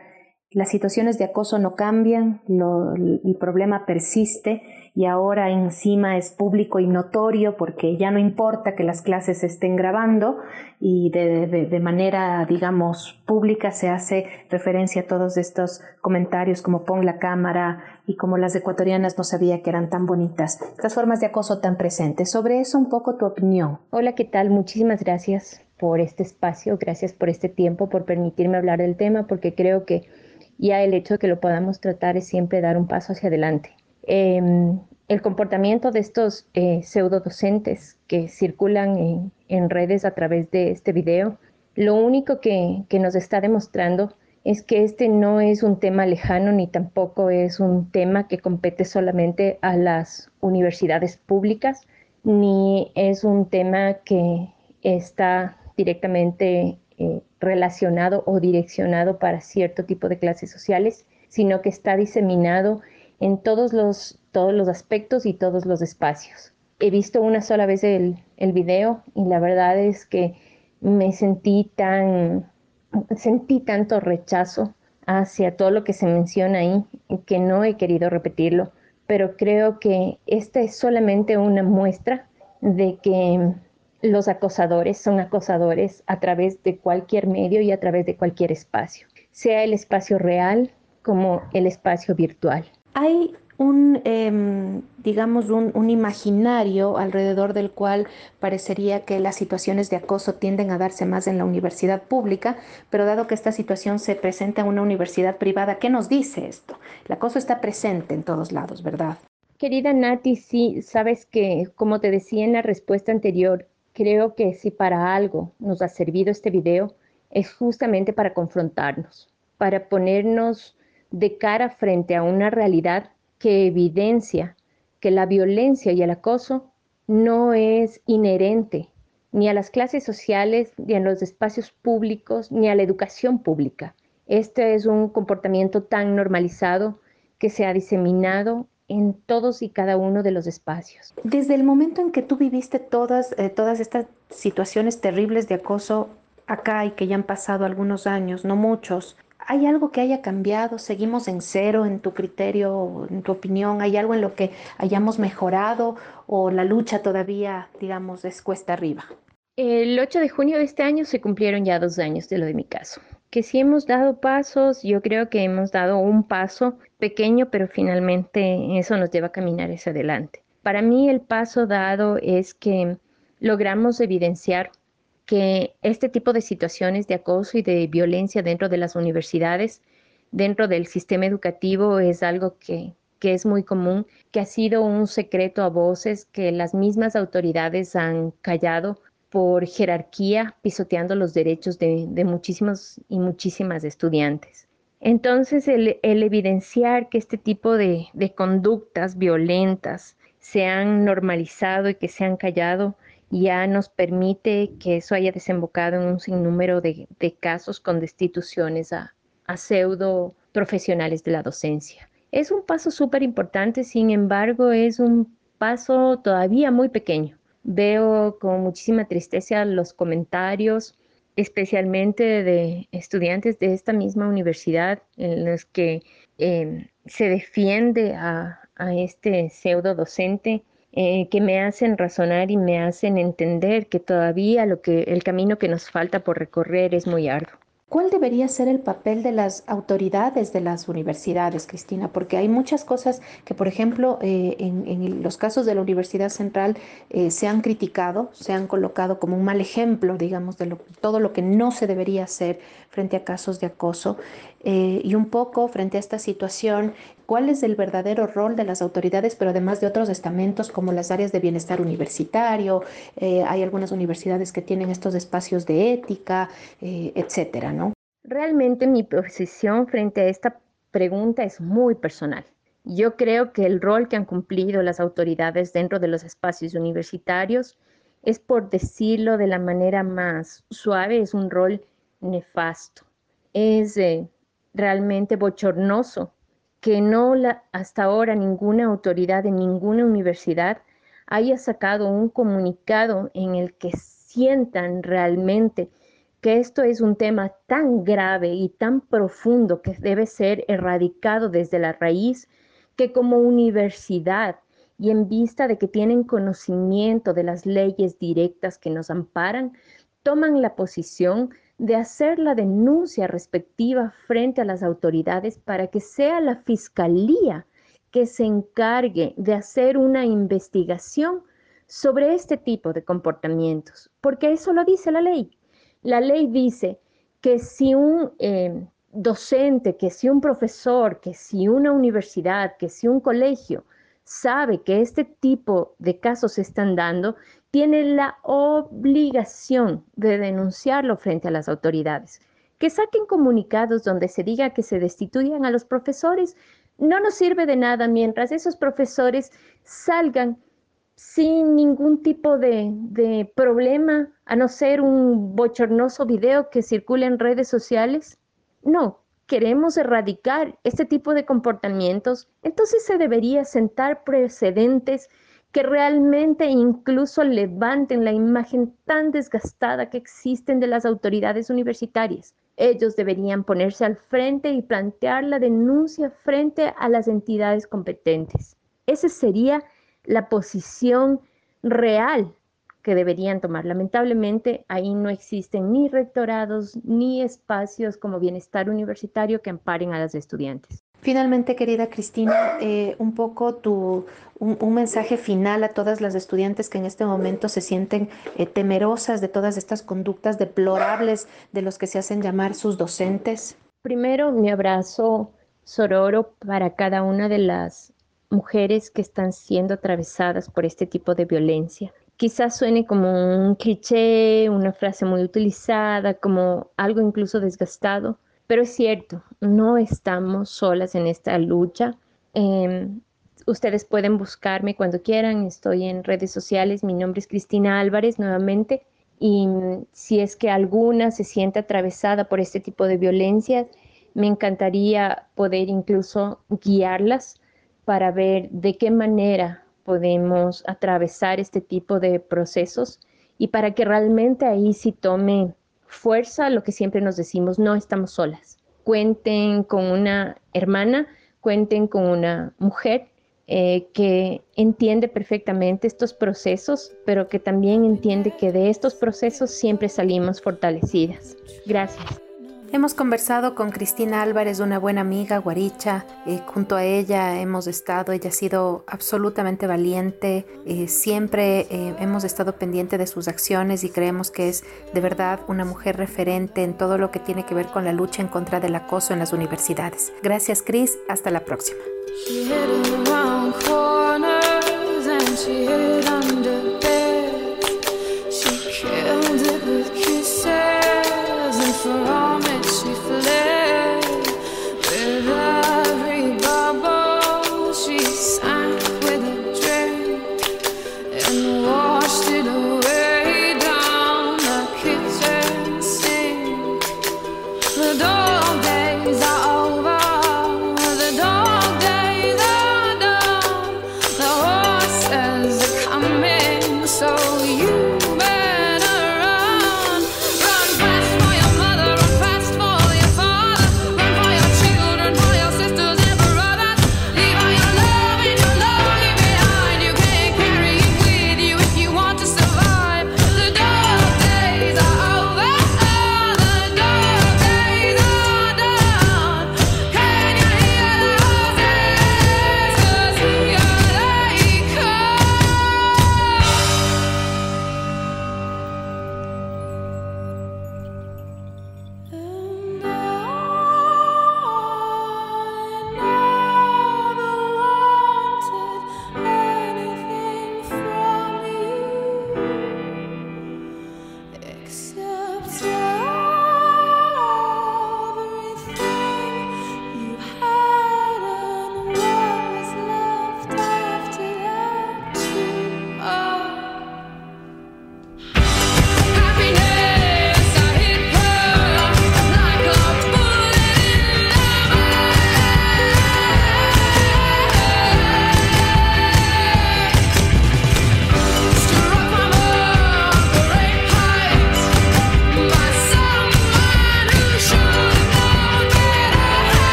las situaciones de acoso no cambian, el problema persiste y ahora encima es público y notorio porque ya no importa que las clases se estén grabando y de, de, de, manera, digamos, pública se hace referencia a todos estos comentarios como pon la cámara y como las ecuatorianas no sabía que eran tan bonitas, estas formas de acoso tan presentes. Sobre eso un poco tu opinión. Hola, ¿qué tal? Muchísimas gracias por este espacio, gracias por este tiempo, por permitirme hablar del tema, porque creo que ya el hecho de que lo podamos tratar es siempre dar un paso hacia adelante. Eh, el comportamiento de estos eh, pseudo docentes que circulan en, redes a través de este video, lo único que, que nos está demostrando es que este no es un tema lejano ni tampoco es un tema que compete solamente a las universidades públicas, ni es un tema que está directamente eh, relacionado o direccionado para cierto tipo de clases sociales, sino que está diseminado en todos los, todos los aspectos y todos los espacios. He visto una sola vez el, el video y la verdad es que me sentí tan, sentí tanto rechazo hacia todo lo que se menciona ahí que no he querido repetirlo, pero creo que esta es solamente una muestra de que los acosadores son acosadores a través de cualquier medio y a través de cualquier espacio, sea el espacio real como el espacio virtual. Hay un, eh, digamos, un, un, imaginario alrededor del cual parecería que las situaciones de acoso tienden a darse más en la universidad pública, pero dado que esta situación se presenta en una universidad privada, ¿qué nos dice esto? El acoso está presente en todos lados, ¿verdad? Querida Nati, sí, sabes que, como te decía en la respuesta anterior, creo que si para algo nos ha servido este video, es justamente para confrontarnos, para ponernos de cara frente a una realidad que evidencia que la violencia y el acoso no es inherente ni a las clases sociales, ni a los espacios públicos, ni a la educación pública. Este es un comportamiento tan normalizado que se ha diseminado en todos y cada uno de los espacios. Desde el momento en que tú viviste todas, eh, todas estas situaciones terribles de acoso acá y que ya han pasado algunos años, no muchos, ¿hay algo que haya cambiado? ¿Seguimos en cero en tu criterio, en tu opinión? ¿Hay algo en lo que hayamos mejorado o la lucha todavía, digamos, es cuesta arriba? El 8 de junio de este año se cumplieron ya dos años de lo de mi caso. Que si hemos dado pasos, yo creo que hemos dado un paso pequeño, pero finalmente eso nos lleva a caminar hacia adelante. Para mí el paso dado es que logramos evidenciar que este tipo de situaciones de acoso y de violencia dentro de las universidades, dentro del sistema educativo, es algo que, que es muy común, que ha sido un secreto a voces que las mismas autoridades han callado por jerarquía, pisoteando los derechos de, de muchísimos y muchísimas estudiantes. Entonces, el, evidenciar que este tipo de, conductas violentas se han normalizado y que se han callado ya nos permite que eso haya desembocado en un sinnúmero de, casos con destituciones a, a pseudo profesionales de la docencia. Es un paso súper importante, sin embargo, es un paso todavía muy pequeño. Veo con muchísima tristeza los comentarios especialmente de estudiantes de esta misma universidad en los que em, se defiende a, este pseudo docente eh, que me hacen razonar y me hacen entender que todavía lo que el camino que nos falta por recorrer es muy arduo. ¿Cuál debería ser el papel de las autoridades de las universidades, Cristina? Porque hay muchas cosas que, por ejemplo, eh, en, los casos de la Universidad Central eh, se han criticado, se han colocado como un mal ejemplo, digamos, de todo lo que no se debería hacer frente a casos de acoso. Y un poco frente a esta situación, cuál es el verdadero rol de las autoridades, pero además de otros estamentos como las áreas de bienestar universitario, eh, hay algunas universidades que tienen estos espacios de ética, eh, etcétera, ¿no? Realmente mi posición frente a esta pregunta es muy personal. Yo creo que el rol que han cumplido las autoridades dentro de los espacios universitarios es, por decirlo de la manera más suave, es un rol nefasto. Es realmente bochornoso que no hasta ahora ninguna autoridad de ninguna universidad haya sacado un comunicado en el que sientan realmente que esto es un tema tan grave y tan profundo que debe ser erradicado desde la raíz, que como universidad y en vista de que tienen conocimiento de las leyes directas que nos amparan, toman la posición de hacer la denuncia respectiva frente a las autoridades para que sea la fiscalía que se encargue de hacer una investigación sobre este tipo de comportamientos, porque eso lo dice la ley. La ley dice que si un eh, docente, que si un profesor, que si una universidad, que si un colegio sabe que este tipo de casos se están dando, tiene la obligación de denunciarlo frente a las autoridades. Que saquen comunicados donde se diga que se destituyan a los profesores no nos sirve de nada mientras esos profesores salgan sin ningún tipo de, de, problema, a no ser un bochornoso video que circule en redes sociales. No, queremos erradicar este tipo de comportamientos, entonces se debería sentar precedentes que realmente incluso levanten la imagen tan desgastada que existen de las autoridades universitarias. Ellos deberían ponerse al frente y plantear la denuncia frente a las entidades competentes. Esa sería la posición real que deberían tomar. Lamentablemente, ahí no existen ni rectorados ni espacios como bienestar universitario que amparen a los estudiantes. Finalmente, querida Cristina, eh, un poco tu, un, mensaje final a todas las estudiantes que en este momento se sienten eh, temerosas de todas estas conductas deplorables de los que se hacen llamar sus docentes. Primero, mi abrazo sororo para cada una de las mujeres que están siendo atravesadas por este tipo de violencia. Quizás suene como un cliché, una frase muy utilizada, como algo incluso desgastado, pero es cierto, no estamos solas en esta lucha. Em, ustedes pueden buscarme cuando quieran, estoy en redes sociales, mi nombre es Cristina Álvarez nuevamente, y si es que alguna se siente atravesada por este tipo de violencias, me encantaría poder incluso guiarlas para ver de qué manera podemos atravesar este tipo de procesos y para que realmente ahí sí tome fuerza lo que siempre nos decimos, no estamos solas. Cuenten con una hermana, cuenten con una mujer eh, que entiende perfectamente estos procesos, pero que también entiende que de estos procesos siempre salimos fortalecidas. Gracias. Hemos conversado con Cristina Álvarez, una buena amiga guaricha. Eh, junto a ella hemos estado, ella ha sido absolutamente valiente. Eh, siempre eh, hemos estado pendiente de sus acciones y creemos que es de verdad una mujer referente en todo lo que tiene que ver con la lucha en contra del acoso en las universidades. Gracias, Cris. Hasta la próxima.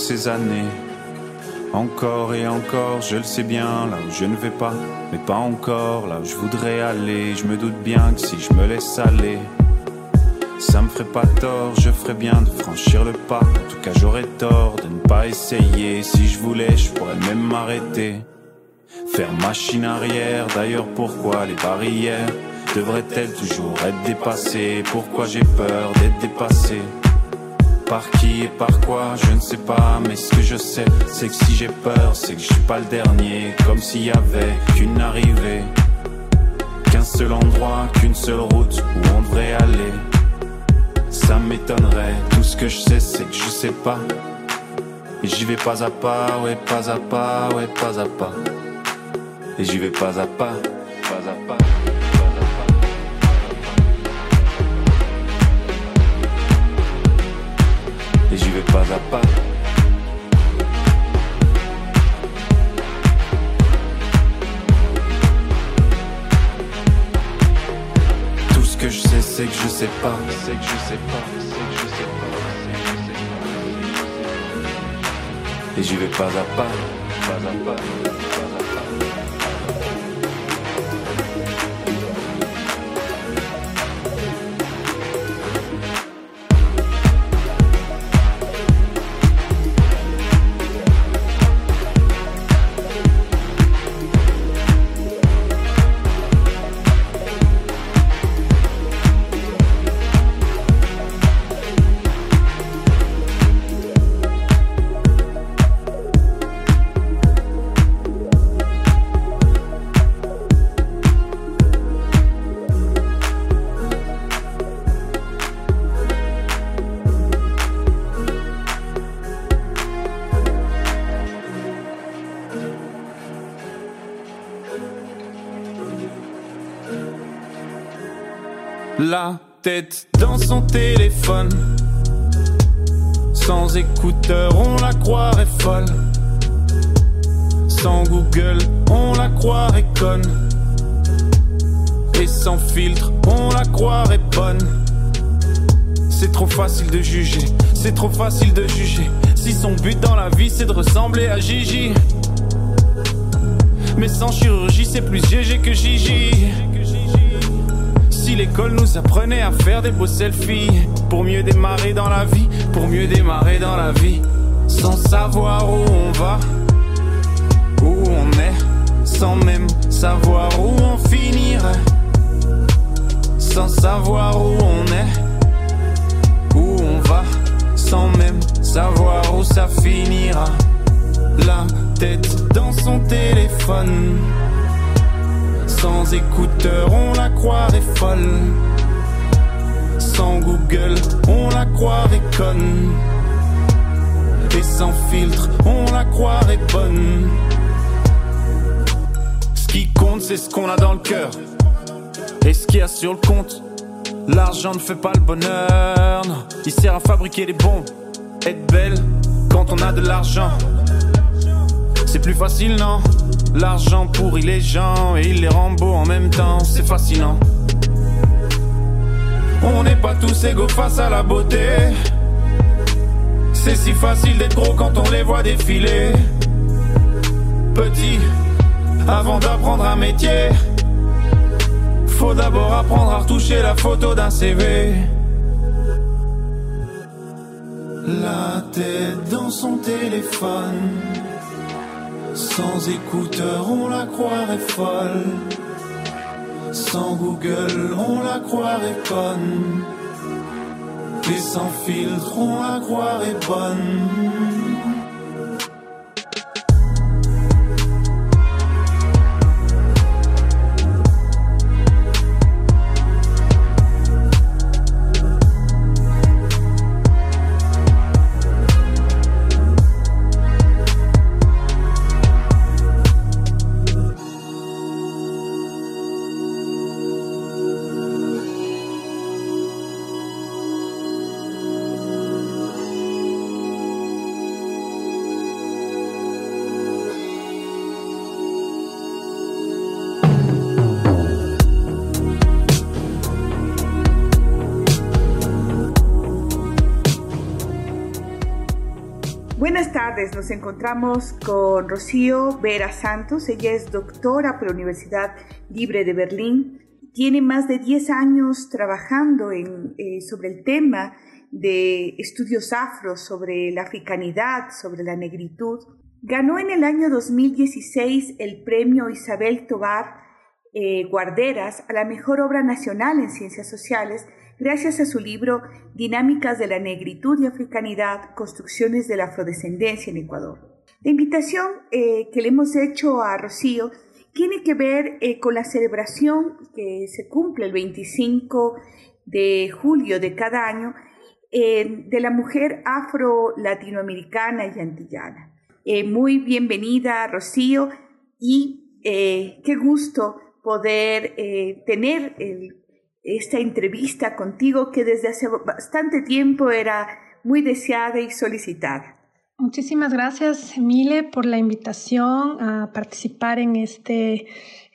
Ces années. Encore et encore, je le sais bien, là où je ne vais pas, mais pas encore, là où je voudrais aller. Je me doute bien que si je me laisse aller, ça me ferait pas tort, je ferais bien de franchir le pas. En tout cas, j'aurais tort de ne pas essayer. Si je voulais, je pourrais même m'arrêter. Faire machine arrière, d'ailleurs, pourquoi les barrières devraient-elles toujours être dépassées? Pourquoi j'ai peur d'être dépassé? Par qui et par quoi, je ne sais pas, mais ce que je sais, c'est que si j'ai peur, c'est que je suis pas le dernier, comme s'il y avait qu'une arrivée, qu'un seul endroit, qu'une seule route où on devrait aller. Ça m'étonnerait, tout ce que je sais, c'est que je sais pas. Et j'y vais pas à pas, ouais, pas à pas, ouais, pas à pas. Et j'y vais pas à pas, Et j'y vais pas à pas. Tout ce que je sais, c'est que je sais pas, c'est que je sais pas, c'est que je sais pas. Et j'y vais pas à pas, pas à pas. La tête dans son téléphone. Sans écouteurs, on la croirait folle. Sans Google, on la croirait conne. Et sans filtre, on la croirait bonne. C'est trop facile de juger, c'est trop facile de juger. Si son but dans la vie c'est de ressembler à Gigi. Mais sans chirurgie, c'est plus GG que Gigi. L'école nous apprenait à faire des beaux selfies, pour mieux démarrer dans la vie, pour mieux démarrer dans la vie, sans savoir où on va, où on est, sans même savoir où on finirait, sans savoir où on est, où on va, sans même savoir où ça finira. La tête dans son téléphone. Sans écouteurs, on la croirait folle. Sans Google, on la croirait conne. Et sans filtre, on la croirait bonne. Ce qui compte, c'est ce qu'on a dans le cœur. Et ce qu'il y a sur le compte. L'argent ne fait pas le bonheur. Il sert à fabriquer les bombes. Être belle quand on a de l'argent. C'est plus facile, non? L'argent pourrit les gens et il les rend beaux en même temps, c'est fascinant. On n'est pas tous égaux face à la beauté. C'est si facile d'être gros quand on les voit défiler. Petit, avant d'apprendre un métier, faut d'abord apprendre à retoucher la photo d'un CV. La tête dans son téléphone. Sans écouteurs, on la croirait folle. Sans Google, on la croirait conne. Et sans filtre, on la croirait bonne. Tardes, nos encontramos con Rocío Vera Santos. Ella es doctora por la Universidad Libre de Berlín. Tiene más de 10 años trabajando eh, sobre el tema de estudios afros, sobre la africanidad, sobre la negritud. Ganó en el año 2016 el premio Isabel Tobar eh, Guarderas a la mejor obra nacional en ciencias sociales gracias a su libro Dinámicas de la Negritud y Africanidad, Construcciones de la Afrodescendencia en Ecuador. La invitación eh, que le hemos hecho a Rocío tiene que ver eh, con la celebración que se cumple el 25 de julio de cada año eh, de la mujer afro-latinoamericana y antillana. muy bienvenida, Rocío, y qué gusto poder tener esta entrevista contigo que desde hace bastante tiempo era muy deseada y solicitada. Muchísimas gracias, Emile, por la invitación a participar en este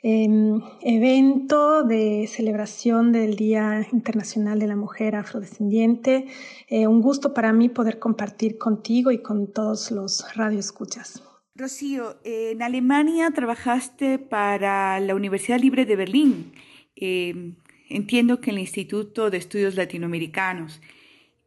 em, evento de celebración del Día Internacional de la Mujer Afrodescendiente. Eh, un gusto para mí poder compartir contigo y con todos los radioescuchas. Rocío, en Alemania trabajaste para la Universidad Libre de Berlín. Em, entiendo que en el Instituto de Estudios Latinoamericanos.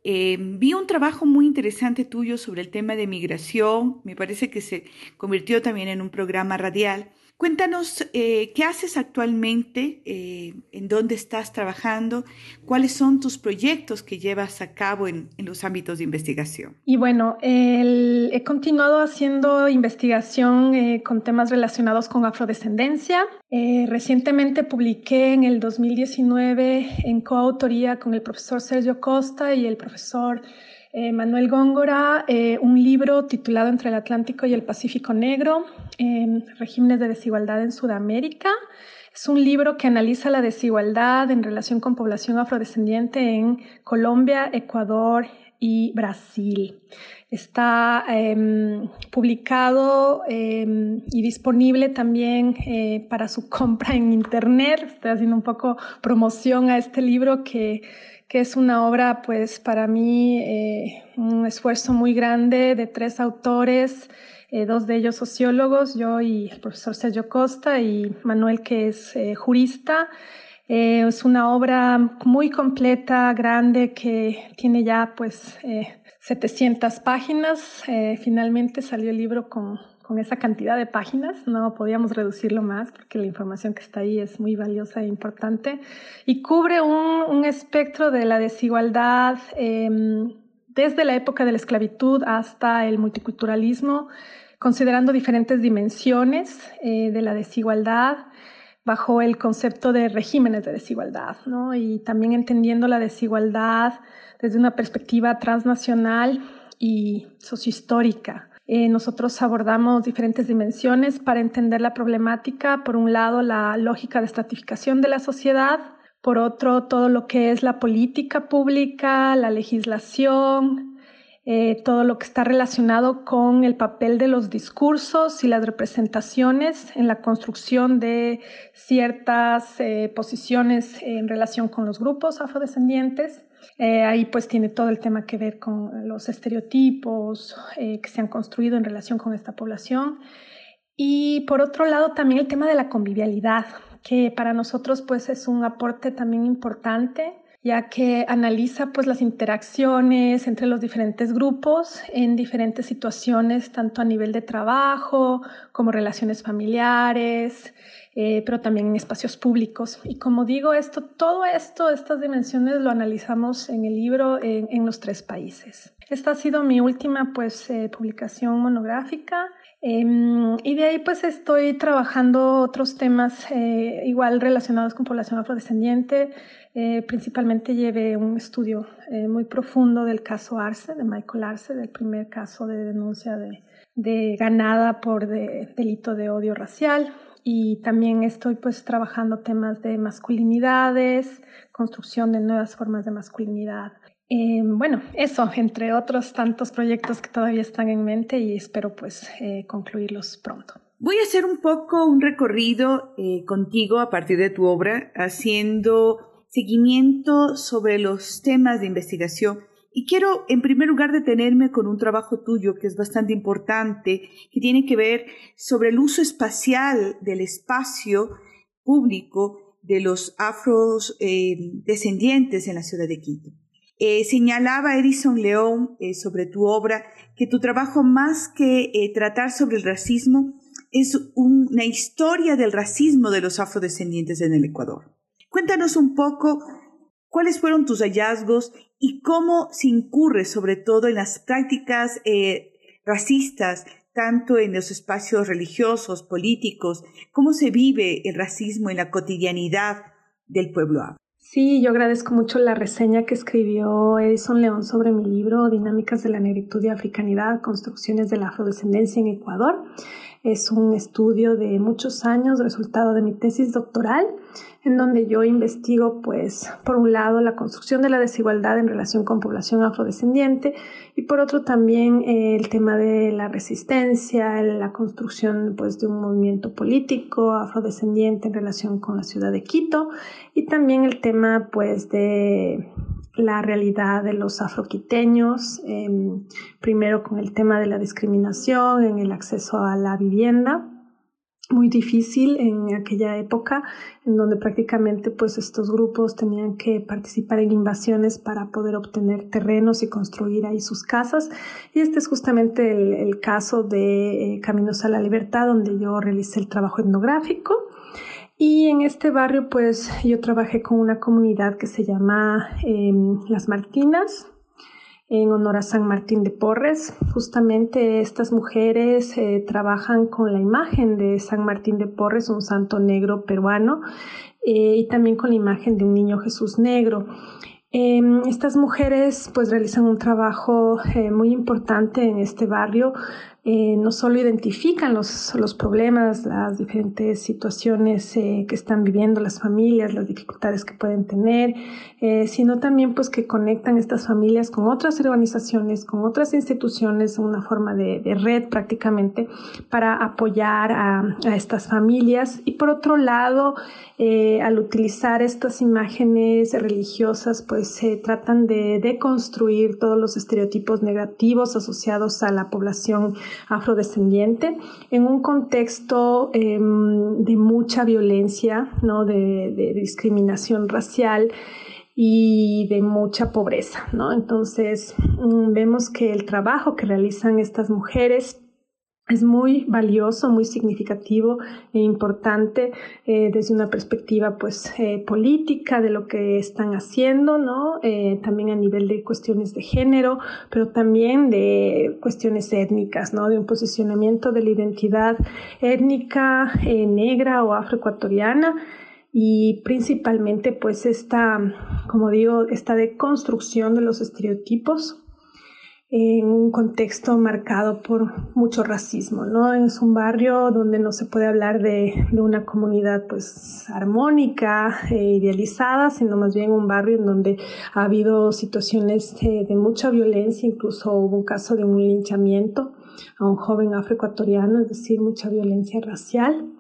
Eh, vi un trabajo muy interesante tuyo sobre el tema de migración, me parece que se convirtió también en un programa radial. Cuéntanos eh, qué haces actualmente, eh, en dónde estás trabajando, cuáles son tus proyectos que llevas a cabo en, los ámbitos de investigación. Y bueno, he continuado haciendo investigación eh, con temas relacionados con afrodescendencia. recientemente publiqué en el 2019 en coautoría con el profesor Sergio Costa y el profesor eh, Manuel Góngora, eh, un libro titulado Entre el Atlántico y el Pacífico Negro, regímenes de desigualdad en Sudamérica. Es un libro que analiza la desigualdad en relación con población afrodescendiente en Colombia, Ecuador y Brasil. Está em, publicado em, y disponible también eh, para su (laughs) compra en Internet. Estoy haciendo un poco promoción a este libro que que es una obra, pues para mí, eh, un esfuerzo muy grande de tres autores, eh, dos de ellos sociólogos, yo y el profesor Sergio Costa y Manuel, que es eh, jurista. es una obra muy completa, grande, que tiene ya pues 700 páginas. finalmente salió el libro con con esa cantidad de páginas, no podíamos reducirlo más porque la información que está ahí es muy valiosa e importante y cubre un, espectro de la desigualdad em, desde la época de la esclavitud hasta el multiculturalismo, considerando diferentes dimensiones eh, de la desigualdad bajo el concepto de regímenes de desigualdad, ¿no? y también entendiendo la desigualdad desde una perspectiva transnacional y sociohistórica. Eh, nosotros abordamos diferentes dimensiones para entender la problemática. Por un lado, la lógica de estratificación de la sociedad. Por otro, todo lo que es la política pública, la legislación, eh, todo lo que está relacionado con el papel de los discursos y las representaciones en la construcción de ciertas eh, posiciones en relación con los grupos afrodescendientes. Eh, ahí pues tiene todo el tema que ver con los estereotipos eh, que se han construido en relación con esta población. Y por otro lado también el tema de la convivialidad, que para nosotros pues es un aporte también importante ya que analiza pues las interacciones entre los diferentes grupos en diferentes situaciones, tanto a nivel de trabajo como relaciones familiares, eh, pero también en espacios públicos. Y como digo, esto, todo esto, estas dimensiones lo analizamos en el libro en, los tres países. Esta ha sido mi última pues, eh, publicación monográfica. Em, y de ahí pues estoy trabajando otros temas eh, igual relacionados con población afrodescendiente. principalmente llevé un estudio muy profundo del caso Arce, de Michael Arce, del primer caso de denuncia de, de ganada por delito de odio racial y también estoy pues trabajando temas de masculinidades, construcción de nuevas formas de masculinidad. Eh, bueno, eso, entre otros tantos proyectos que todavía están en mente y espero pues eh, concluirlos pronto. Voy a hacer un poco un recorrido eh, contigo a partir de tu obra, haciendo seguimiento sobre los temas de investigación y quiero, en primer lugar, detenerme con un trabajo tuyo que es bastante importante, que tiene que ver sobre el uso espacial del espacio público de los afrodescendientes eh, descendientes en la ciudad de Quito. Eh, señalaba Edison León eh, sobre tu obra que tu trabajo más que tratar sobre el racismo es una historia del racismo de los afrodescendientes en el Ecuador. Cuéntanos un poco ¿Cuáles fueron tus hallazgos y cómo se incurre sobre todo en las prácticas eh, racistas, tanto en los espacios religiosos, políticos? ¿Cómo se vive el racismo en la cotidianidad del pueblo afro? Sí, yo agradezco mucho la reseña que escribió Edison León sobre mi libro Dinámicas de la Negritud y Africanidad, Construcciones de la Afrodescendencia en Ecuador. Es un estudio de muchos años, resultado de mi tesis doctoral, en donde yo investigo, pues, por un lado, la construcción de la desigualdad en relación con población afrodescendiente y por otro también eh, el tema de la resistencia, la construcción, pues, de un movimiento político afrodescendiente en relación con la ciudad de Quito y también el tema, pues, de la realidad de los afroquiteños, em, primero con el tema de la discriminación en el acceso a la vivienda, muy difícil en aquella época, en donde prácticamente pues estos grupos tenían que participar en invasiones para poder obtener terrenos y construir ahí sus casas. Y este es justamente el, caso de eh, Caminos a la Libertad, donde yo realicé el trabajo etnográfico. Y en este barrio, pues yo trabajé con una comunidad que se llama em, Las Martinas, en honor a San Martín de Porres. Justamente estas mujeres eh, trabajan con la imagen de San Martín de Porres, un santo negro peruano, eh, y también con la imagen de un niño Jesús negro. Em, estas mujeres pues realizan un trabajo eh, muy importante en este barrio eh, no solo identifican los, los, problemas, las diferentes situaciones eh, que están viviendo las familias, las dificultades que pueden tener, eh, sino también pues que conectan estas familias con otras organizaciones, con otras instituciones, una forma de, red prácticamente para apoyar a, estas familias. Y por otro lado, al utilizar estas imágenes religiosas, pues se tratan de deconstruir todos los estereotipos negativos asociados a la población afrodescendiente en un contexto em, de mucha violencia, ¿no? de, de discriminación racial y de mucha pobreza, ¿no? Entonces, mm, vemos que el trabajo que realizan estas mujeres es muy valioso, muy significativo e importante eh, desde una perspectiva pues eh, política de lo que están haciendo, ¿no? Eh, también a nivel de cuestiones de género, pero también de cuestiones étnicas, ¿no? De un posicionamiento de la identidad étnica negra o afroecuatoriana y principalmente pues esta, como digo, esta deconstrucción de los estereotipos en un contexto marcado por mucho racismo, ¿no? Es un barrio donde no se puede hablar de, de una comunidad pues armónica, e idealizada, sino más bien un barrio en donde ha habido situaciones de, de mucha violencia, incluso hubo un caso de un linchamiento a un joven afroecuatoriano, es decir, mucha violencia racial.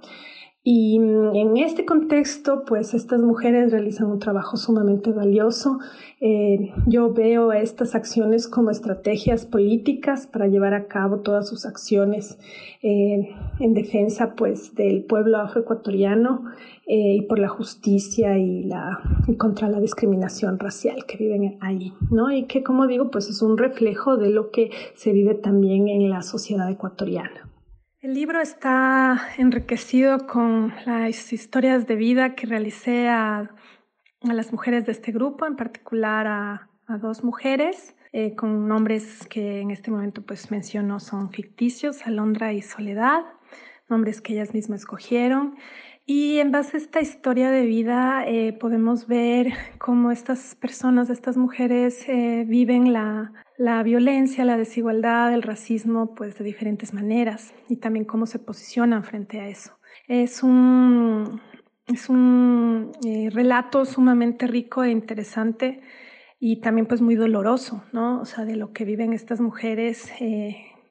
Y mm, en este contexto, pues estas mujeres realizan un trabajo sumamente valioso. Eh, yo veo estas acciones como estrategias políticas para llevar a cabo todas sus acciones eh, en defensa, pues, del pueblo afroecuatoriano eh, y por la justicia y la y contra la discriminación racial que viven ahí, ¿no? Y que, como digo, pues es un reflejo de lo que se vive también en la sociedad ecuatoriana. El libro está enriquecido con las historias de vida que realicé a, las mujeres de este grupo, en particular a, a dos mujeres, eh, con nombres que en este momento pues menciono son ficticios, Alondra y Soledad, nombres que ellas mismas escogieron. Y en base a esta historia de vida eh, podemos ver (laughs) cómo estas personas, estas mujeres eh, viven la, la violencia, la desigualdad, el racismo, pues de diferentes maneras y también cómo se posicionan frente a eso. Es un, es un eh, relato sumamente rico e interesante y también pues muy doloroso, ¿no? O sea, de lo que viven estas mujeres,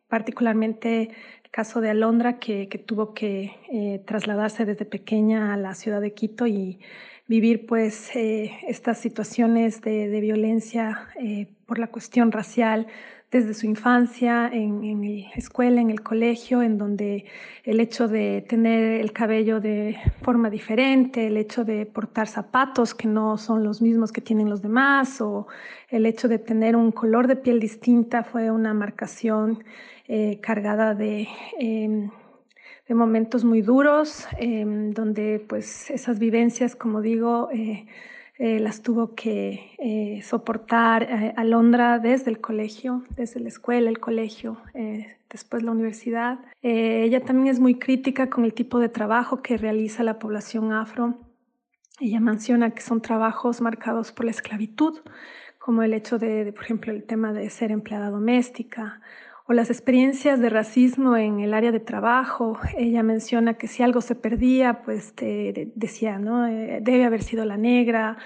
particularmente el caso de Alondra, que, tuvo que eh, trasladarse desde pequeña a la ciudad de Quito y vivir pues eh, estas situaciones de, violencia eh, por la cuestión racial desde su infancia, en la escuela, en el colegio, en donde el hecho de tener el cabello de forma diferente, el hecho de portar zapatos que no son los mismos que tienen los demás, o el hecho de tener un color de piel distinta fue una marcación eh, cargada de eh, de momentos muy duros, eh, donde pues esas vivencias, como digo, eh, eh, las tuvo que eh, soportar Alondra desde el colegio, desde la escuela, el colegio, después la universidad. ella también es muy crítica con el tipo de trabajo que realiza la población afro. Ella menciona que son trabajos marcados por la esclavitud, como el hecho de, por ejemplo, el tema de ser empleada doméstica o las experiencias de racismo en el área de trabajo. Ella menciona que si algo se perdía, pues te decía, ¿no? Eh, debe haber sido la negra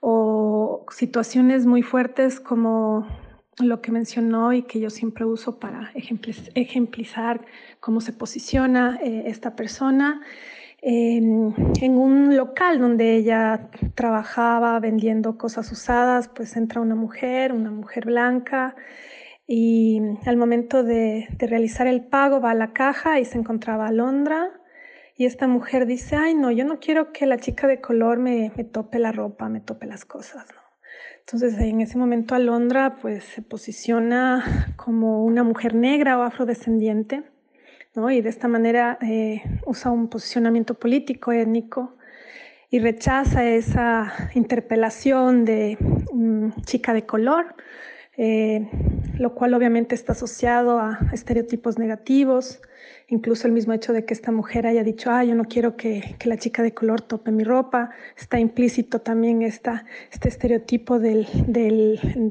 o situaciones muy fuertes como lo que mencionó y que yo siempre uso para ejemplizar cómo se posiciona eh, esta persona. En, en, un local donde ella trabajaba vendiendo cosas usadas, pues entra una mujer, una mujer blanca, y al momento de, realizar el pago va a la caja y se encontraba Alondra y esta mujer dice, ay no, yo no quiero que la chica de color me, me tope la ropa, me tope las cosas. ¿no? Entonces en ese momento Alondra pues se posiciona como una mujer negra o afrodescendiente ¿no? y de esta manera eh, usa un posicionamiento político étnico y rechaza esa interpelación de chica de color eh, lo cual obviamente está asociado a estereotipos negativos, incluso el mismo hecho de que esta mujer haya dicho, ah, yo no quiero que, la chica de color tope mi ropa, está implícito también este estereotipo de,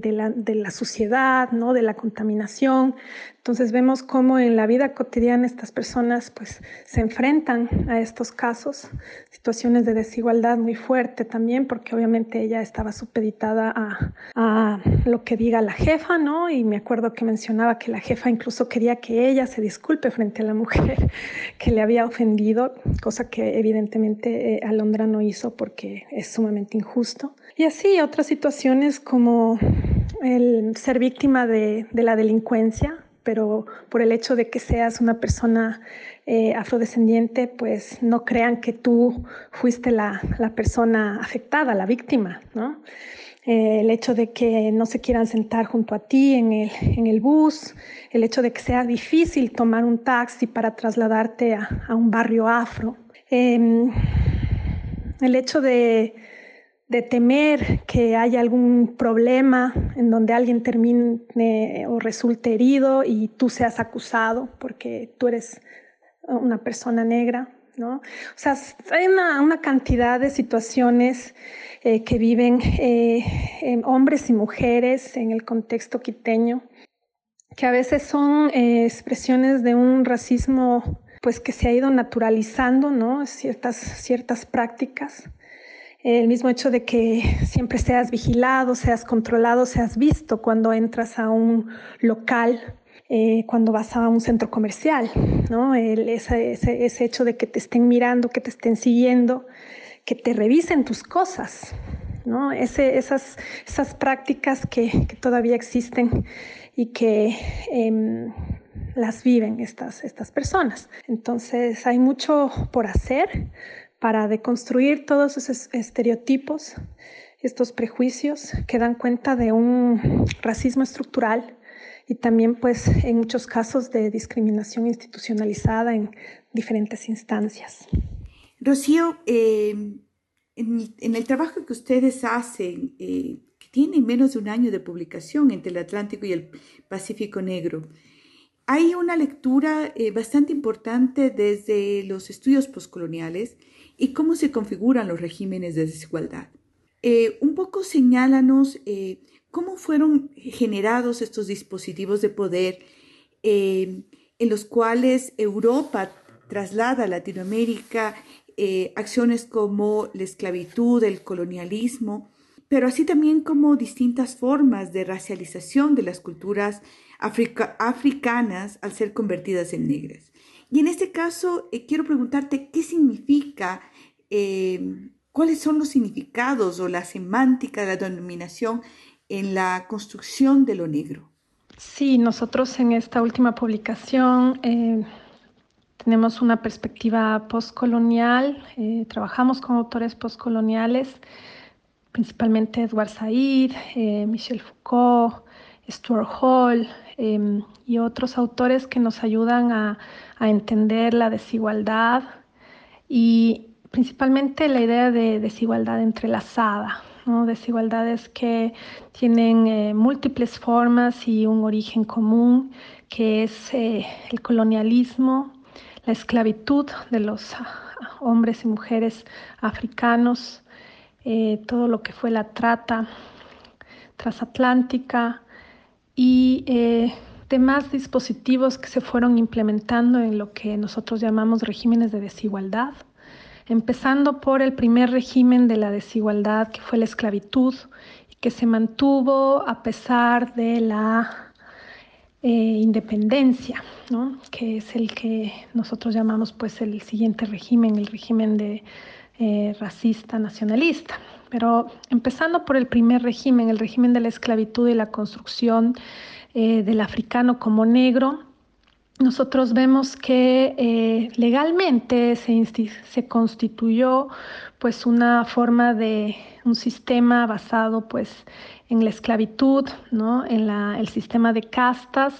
la, de la suciedad, ¿no? de la contaminación, entonces vemos cómo en la vida cotidiana estas personas pues se enfrentan a estos casos, situaciones de desigualdad muy fuerte también, porque obviamente ella estaba supeditada a, a, lo que diga la jefa, ¿no? Y me acuerdo que mencionaba que la jefa incluso quería que ella se disculpe frente a la mujer (laughs) que le había ofendido, cosa que evidentemente eh, Alondra no hizo porque es sumamente injusto. Y así otras situaciones como el ser víctima de, de la delincuencia, pero por el hecho de que seas una persona eh, afrodescendiente, pues no crean que tú fuiste la, persona afectada, la víctima, ¿no? Eh, el hecho de que no se quieran sentar junto a ti en el, en el bus, el hecho de que sea difícil tomar un taxi para trasladarte a, un barrio afro, eh, el hecho de de temer que haya algún problema en donde alguien termine o resulte herido y tú seas acusado porque tú eres una persona negra, ¿no? O sea, hay una, cantidad de situaciones eh, que viven eh, hombres y mujeres en el contexto quiteño, que a veces son eh, expresiones de un racismo pues que se ha ido naturalizando, ¿no? Ciertas, ciertas prácticas el mismo hecho de que siempre seas vigilado, seas controlado, seas visto cuando entras a un local, eh, cuando vas a un centro comercial, ¿no? El, ese, ese, ese, hecho de que te estén mirando, que te estén siguiendo, que te revisen tus cosas, ¿no? Ese, esas, esas prácticas que, que, todavía existen y que eh, las viven estas, estas personas. Entonces hay mucho por hacer, para deconstruir todos esos estereotipos, estos prejuicios que dan cuenta de un racismo estructural y también pues en muchos casos de discriminación institucionalizada en diferentes instancias. Rocío, en, en, el trabajo que ustedes hacen, eh, que tiene menos de un año de publicación entre el Atlántico y el Pacífico Negro, hay una lectura eh, bastante importante desde los estudios postcoloniales y cómo se configuran los regímenes de desigualdad. Eh, un poco señálanos eh, cómo fueron generados estos dispositivos de poder eh, en los cuales Europa traslada a Latinoamérica acciones como la esclavitud, el colonialismo, pero así también como distintas formas de racialización de las culturas africa africanas al ser convertidas en negras. Y en este caso, eh, quiero preguntarte qué significa, eh, cuáles son los significados o la semántica de la denominación en la construcción de lo negro. Sí, nosotros en esta última publicación eh, tenemos una perspectiva postcolonial, trabajamos con autores postcoloniales, principalmente Edward Said, Michel Foucault, Stuart Hall eh, y otros autores que nos ayudan a, entender la desigualdad y principalmente la idea de desigualdad entrelazada, desigualdades que tienen eh, múltiples formas y un origen común, que es eh, el colonialismo, la esclavitud de los ah, hombres y mujeres africanos, eh, todo lo que fue la trata transatlántica y demás dispositivos que se fueron implementando en lo que nosotros llamamos regímenes de desigualdad empezando por el primer régimen de la desigualdad, que fue la esclavitud, y que se mantuvo a pesar de la eh, independencia, que es el que nosotros llamamos pues el siguiente régimen, el régimen de eh, racista nacionalista. Pero empezando por el primer régimen, el régimen de la esclavitud y la construcción eh, del africano como negro, nosotros vemos que eh, legalmente se, se, constituyó pues una forma de un sistema basado pues en la esclavitud, ¿no? en la, el sistema de castas,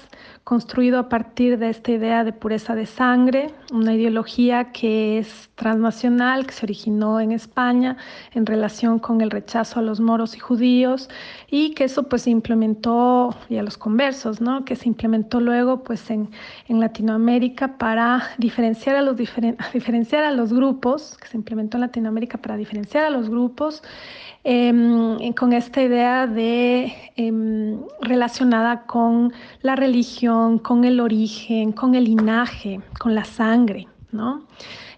construido a partir de esta idea de pureza de sangre, una ideología que es transnacional, que se originó en España en relación con el rechazo a los moros y judíos, y que eso pues se implementó, y a los conversos, ¿no? que se implementó luego pues en, en Latinoamérica para diferenciar a, los (laughs) diferenciar a los grupos, que se implementó en Latinoamérica para diferenciar a los grupos, Em, con esta idea de em, relacionada con la religión, con el origen, con el linaje, con la sangre, ¿no?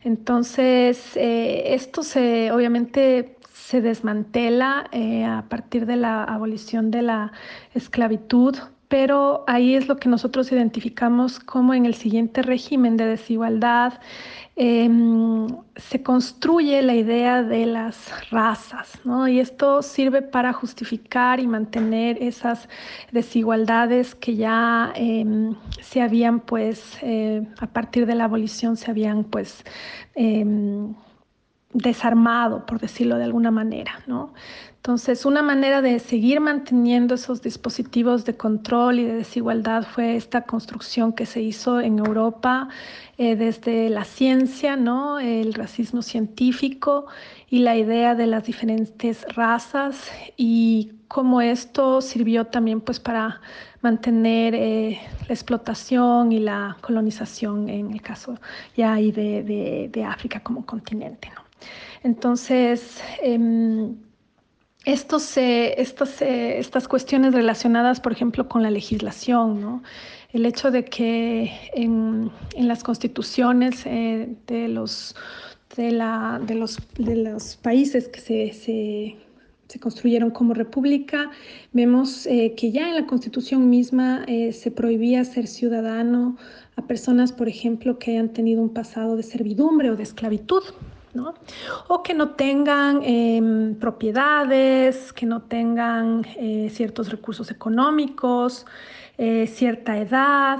Entonces, eh, esto se obviamente se desmantela eh, a partir de la abolición de la esclavitud pero ahí es lo que nosotros identificamos como en el siguiente régimen de desigualdad em, se construye la idea de las razas, ¿no? Y esto sirve para justificar y mantener esas desigualdades que ya em, se habían, pues, eh, a partir de la abolición se habían, pues, em, desarmado, por decirlo de alguna manera, ¿no? Entonces, una manera de seguir manteniendo esos dispositivos de control y de desigualdad fue esta construcción que se hizo en Europa eh, desde la ciencia, ¿no? el racismo científico y la idea de las diferentes razas y cómo esto sirvió también pues, para mantener eh, la explotación y la colonización en el caso ya ahí de, de, África como continente. ¿no? Entonces, em, estos, estas, estas cuestiones relacionadas, por ejemplo, con la legislación, ¿no? el hecho de que en, en las constituciones eh, de, los, de, la, de, los, de los países que se, se, se construyeron como república, vemos eh, que ya en la constitución misma eh, se prohibía ser ciudadano a personas, por ejemplo, que hayan tenido un pasado de servidumbre o de esclavitud. O que no tengan em, propiedades, que no tengan eh, ciertos recursos económicos, eh, cierta edad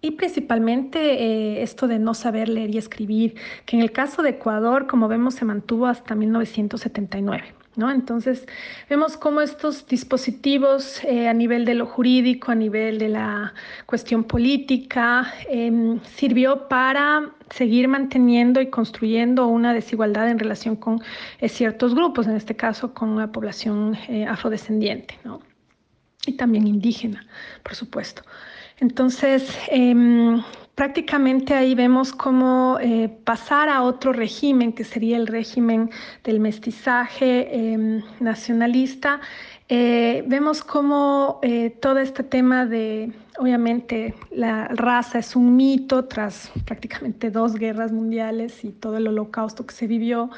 y principalmente eh, esto de no saber leer y escribir, que en el caso de Ecuador, como vemos, se mantuvo hasta 1979. Entonces, vemos cómo estos dispositivos a nivel de lo jurídico, a nivel de la cuestión política, em, sirvió para seguir manteniendo y construyendo una desigualdad en relación con eh, ciertos grupos, en este caso con la población eh, afrodescendiente, ¿no? Y también indígena, por supuesto. Entonces, em, prácticamente ahí vemos cómo eh, pasar a otro régimen, que sería el régimen del mestizaje em, nacionalista, eh, vemos cómo eh, todo este tema de, obviamente, la raza es un mito tras prácticamente dos guerras mundiales y todo el holocausto que se vivió.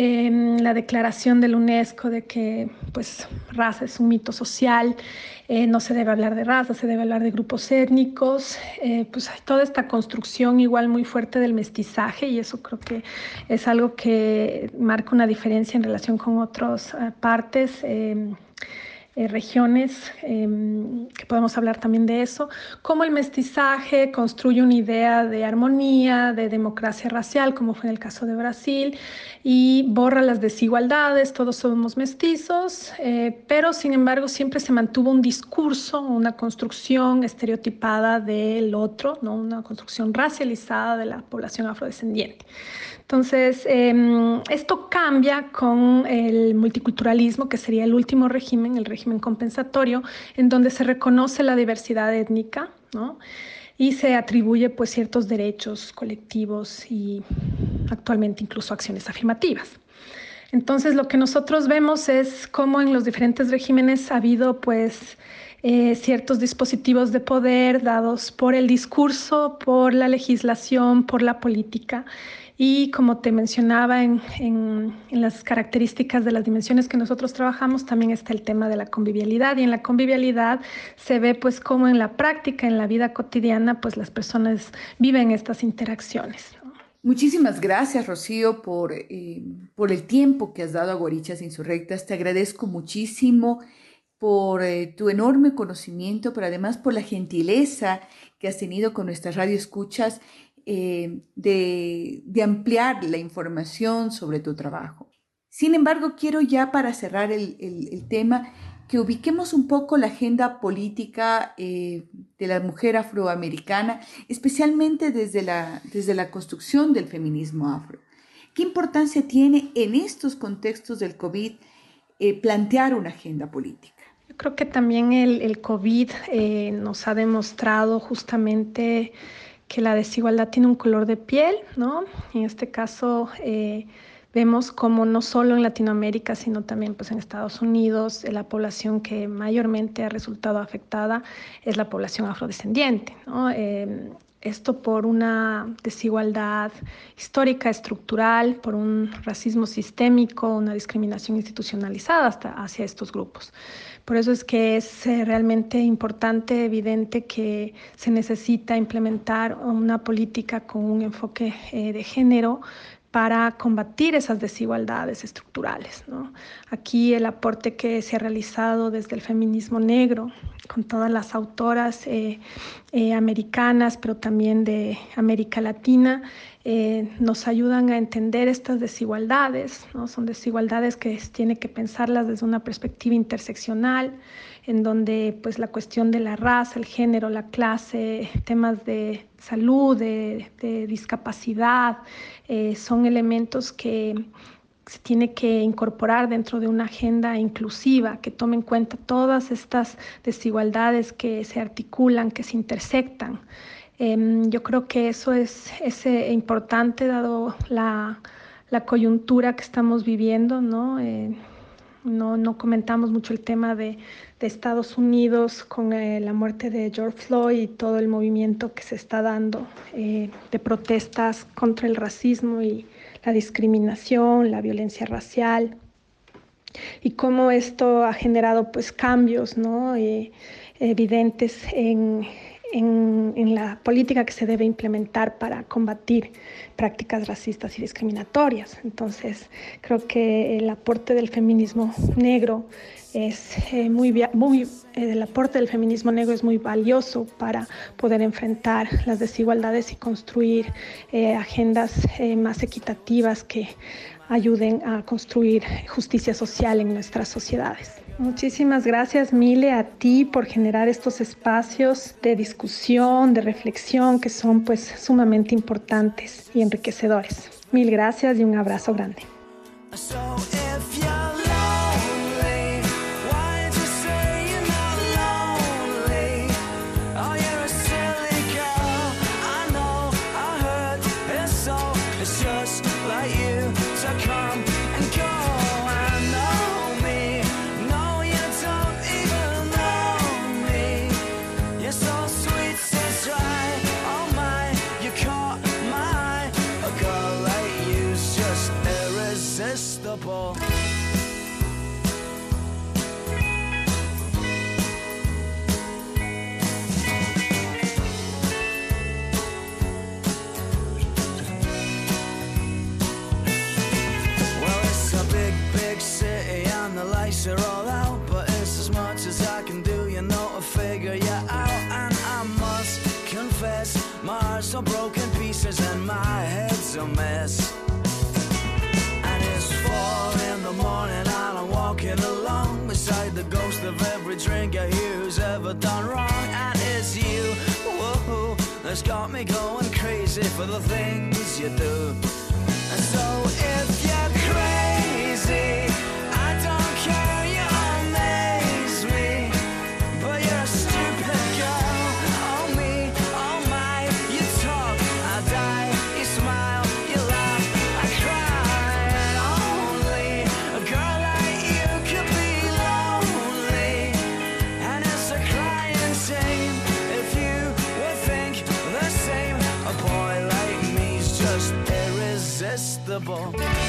Em, la declaración de la UNESCO de que pues, raza es un mito social, eh, no se debe hablar de raza, se debe hablar de grupos étnicos, pues hay toda esta construcción igual muy fuerte del mestizaje y eso creo que es algo que marca una diferencia en relación con otras partes. Eh, regiones, em, que podemos hablar también de eso, cómo el mestizaje construye una idea de armonía, de democracia racial, como fue en el caso de Brasil, y borra las desigualdades, todos somos mestizos, eh, pero sin embargo siempre se mantuvo un discurso, una construcción estereotipada del otro, ¿no? una construcción racializada de la población afrodescendiente. Entonces, em, esto cambia con el multiculturalismo, que sería el último régimen, el régimen compensatorio, en donde se reconoce la diversidad étnica, ¿no? y se atribuye pues ciertos derechos colectivos y actualmente incluso acciones afirmativas. Entonces lo que nosotros vemos es cómo en los diferentes regímenes ha habido pues eh, ciertos dispositivos de poder dados por el discurso, por la legislación, por la política y como te mencionaba en, en, las características de las dimensiones que nosotros trabajamos, también está el tema de la convivialidad. Y en la convivialidad se ve pues cómo en la práctica, en la vida cotidiana, pues las personas viven estas interacciones. Muchísimas gracias, Rocío, por, eh, por el tiempo que has dado a Guarichas Insurrectas. Te agradezco muchísimo por eh, tu enorme conocimiento, pero además por la gentileza que has tenido con nuestras radio escuchas eh, de, ampliar la información sobre tu trabajo. Sin embargo, quiero ya para cerrar el, tema que ubiquemos un poco la agenda política eh, de la mujer afroamericana, especialmente desde la, desde la construcción del feminismo afro. ¿Qué importancia tiene en estos contextos del COVID eh, plantear una agenda política? Yo creo que también el, el COVID nos ha demostrado justamente que la desigualdad tiene un color de piel, ¿no? En este caso eh, vemos como no solo en Latinoamérica, sino también pues, en Estados Unidos, eh, la población que mayormente ha resultado afectada es la población afrodescendiente, ¿no? Eh, esto por una desigualdad histórica, estructural, por un racismo sistémico, una discriminación institucionalizada hasta hacia estos grupos. Por eso es que es eh, realmente importante, evidente que se necesita implementar una política con un enfoque eh, de género para combatir esas desigualdades estructurales. Aquí el aporte que se ha realizado desde el feminismo negro, con todas las autoras eh, eh, americanas, pero también de América Latina, eh, nos ayudan a entender estas desigualdades. ¿no? Son desigualdades que tiene que pensarlas desde una perspectiva interseccional, en donde pues, la cuestión de la raza, el género, la clase, temas de salud, de, de discapacidad, son elementos que se tiene que incorporar dentro de una agenda inclusiva que tome en cuenta todas estas desigualdades que se articulan, que se intersectan. Em, yo creo que eso es, eh, importante dado la, coyuntura que estamos viviendo, ¿no? Eh, no, comentamos mucho el tema de, Estados Unidos con eh, la muerte de George Floyd y todo el movimiento que se está dando de protestas contra el racismo y, la discriminación, la violencia racial y cómo esto ha generado pues cambios ¿no? Eh, evidentes en, en, la política que se debe implementar para combatir prácticas racistas y discriminatorias. Entonces, creo que el aporte del feminismo negro es eh, muy, muy eh, el aporte del feminismo negro es muy valioso para poder enfrentar las desigualdades y construir eh, agendas más equitativas que ayuden a construir justicia social en nuestras sociedades. Muchísimas gracias, Mile, a ti por generar estos espacios de discusión, de reflexión que son pues sumamente importantes y enriquecedores. Mil gracias y un abrazo grande. you're all out, but it's as much as I can do. You know, I figure you out, and I must confess, my heart's all broken pieces and my head's a mess. And it's four in the morning, and I'm walking along beside the ghost of every drink I hear who's ever done wrong, and it's you. Whoa, that's got me going crazy for the things you do. And so if you're crazy. unbelievable.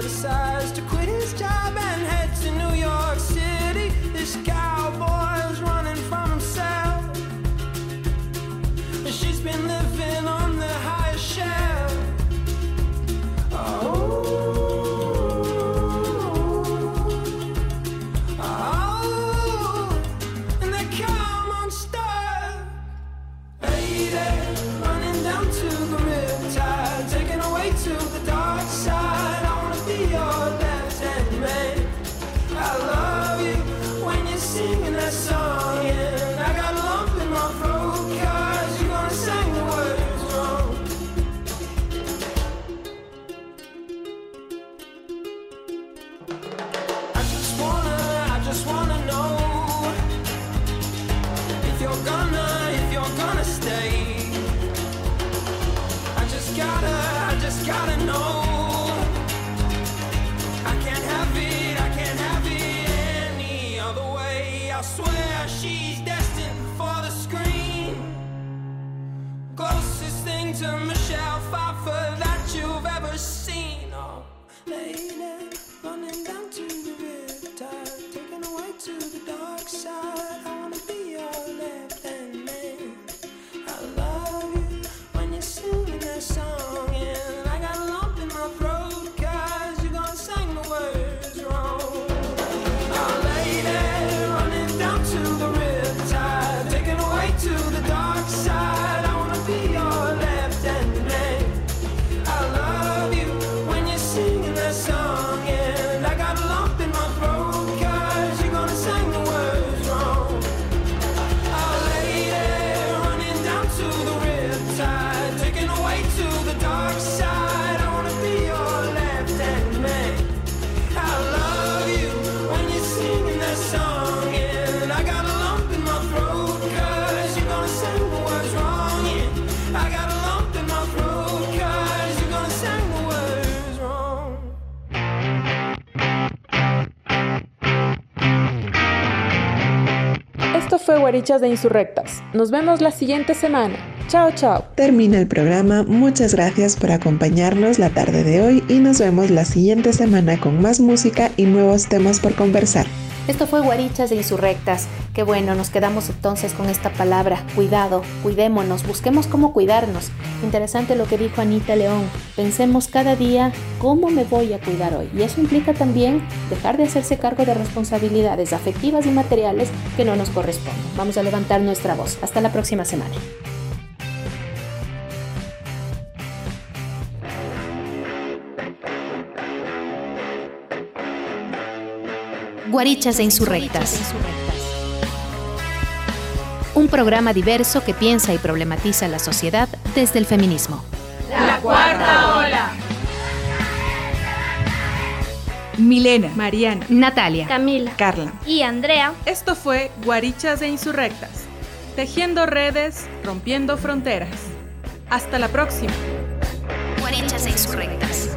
decides to quit his job. Guarichas de Insurrectas. Nos vemos la siguiente semana. Chao, chao. Termina el programa. Muchas gracias por acompañarnos la tarde de hoy y nos vemos la siguiente semana con más música y nuevos temas por conversar. Esto fue Guarichas de Insurrectas. Qué bueno, nos quedamos entonces con esta palabra, cuidado, cuidémonos, busquemos cómo cuidarnos. Interesante lo que dijo Anita León, pensemos cada día cómo me voy a cuidar hoy. Y eso implica también dejar de hacerse cargo de responsabilidades afectivas y materiales que no nos corresponden. Vamos a levantar nuestra voz. Hasta la próxima semana. Guarichas e Insurrectas. Un programa diverso que piensa y problematiza la sociedad desde el feminismo. La cuarta ola. Milena, Mariana, Natalia, Camila, Carla y Andrea. Esto fue Guarichas e Insurrectas, tejiendo redes, rompiendo fronteras. Hasta la próxima. Guarichas e Insurrectas.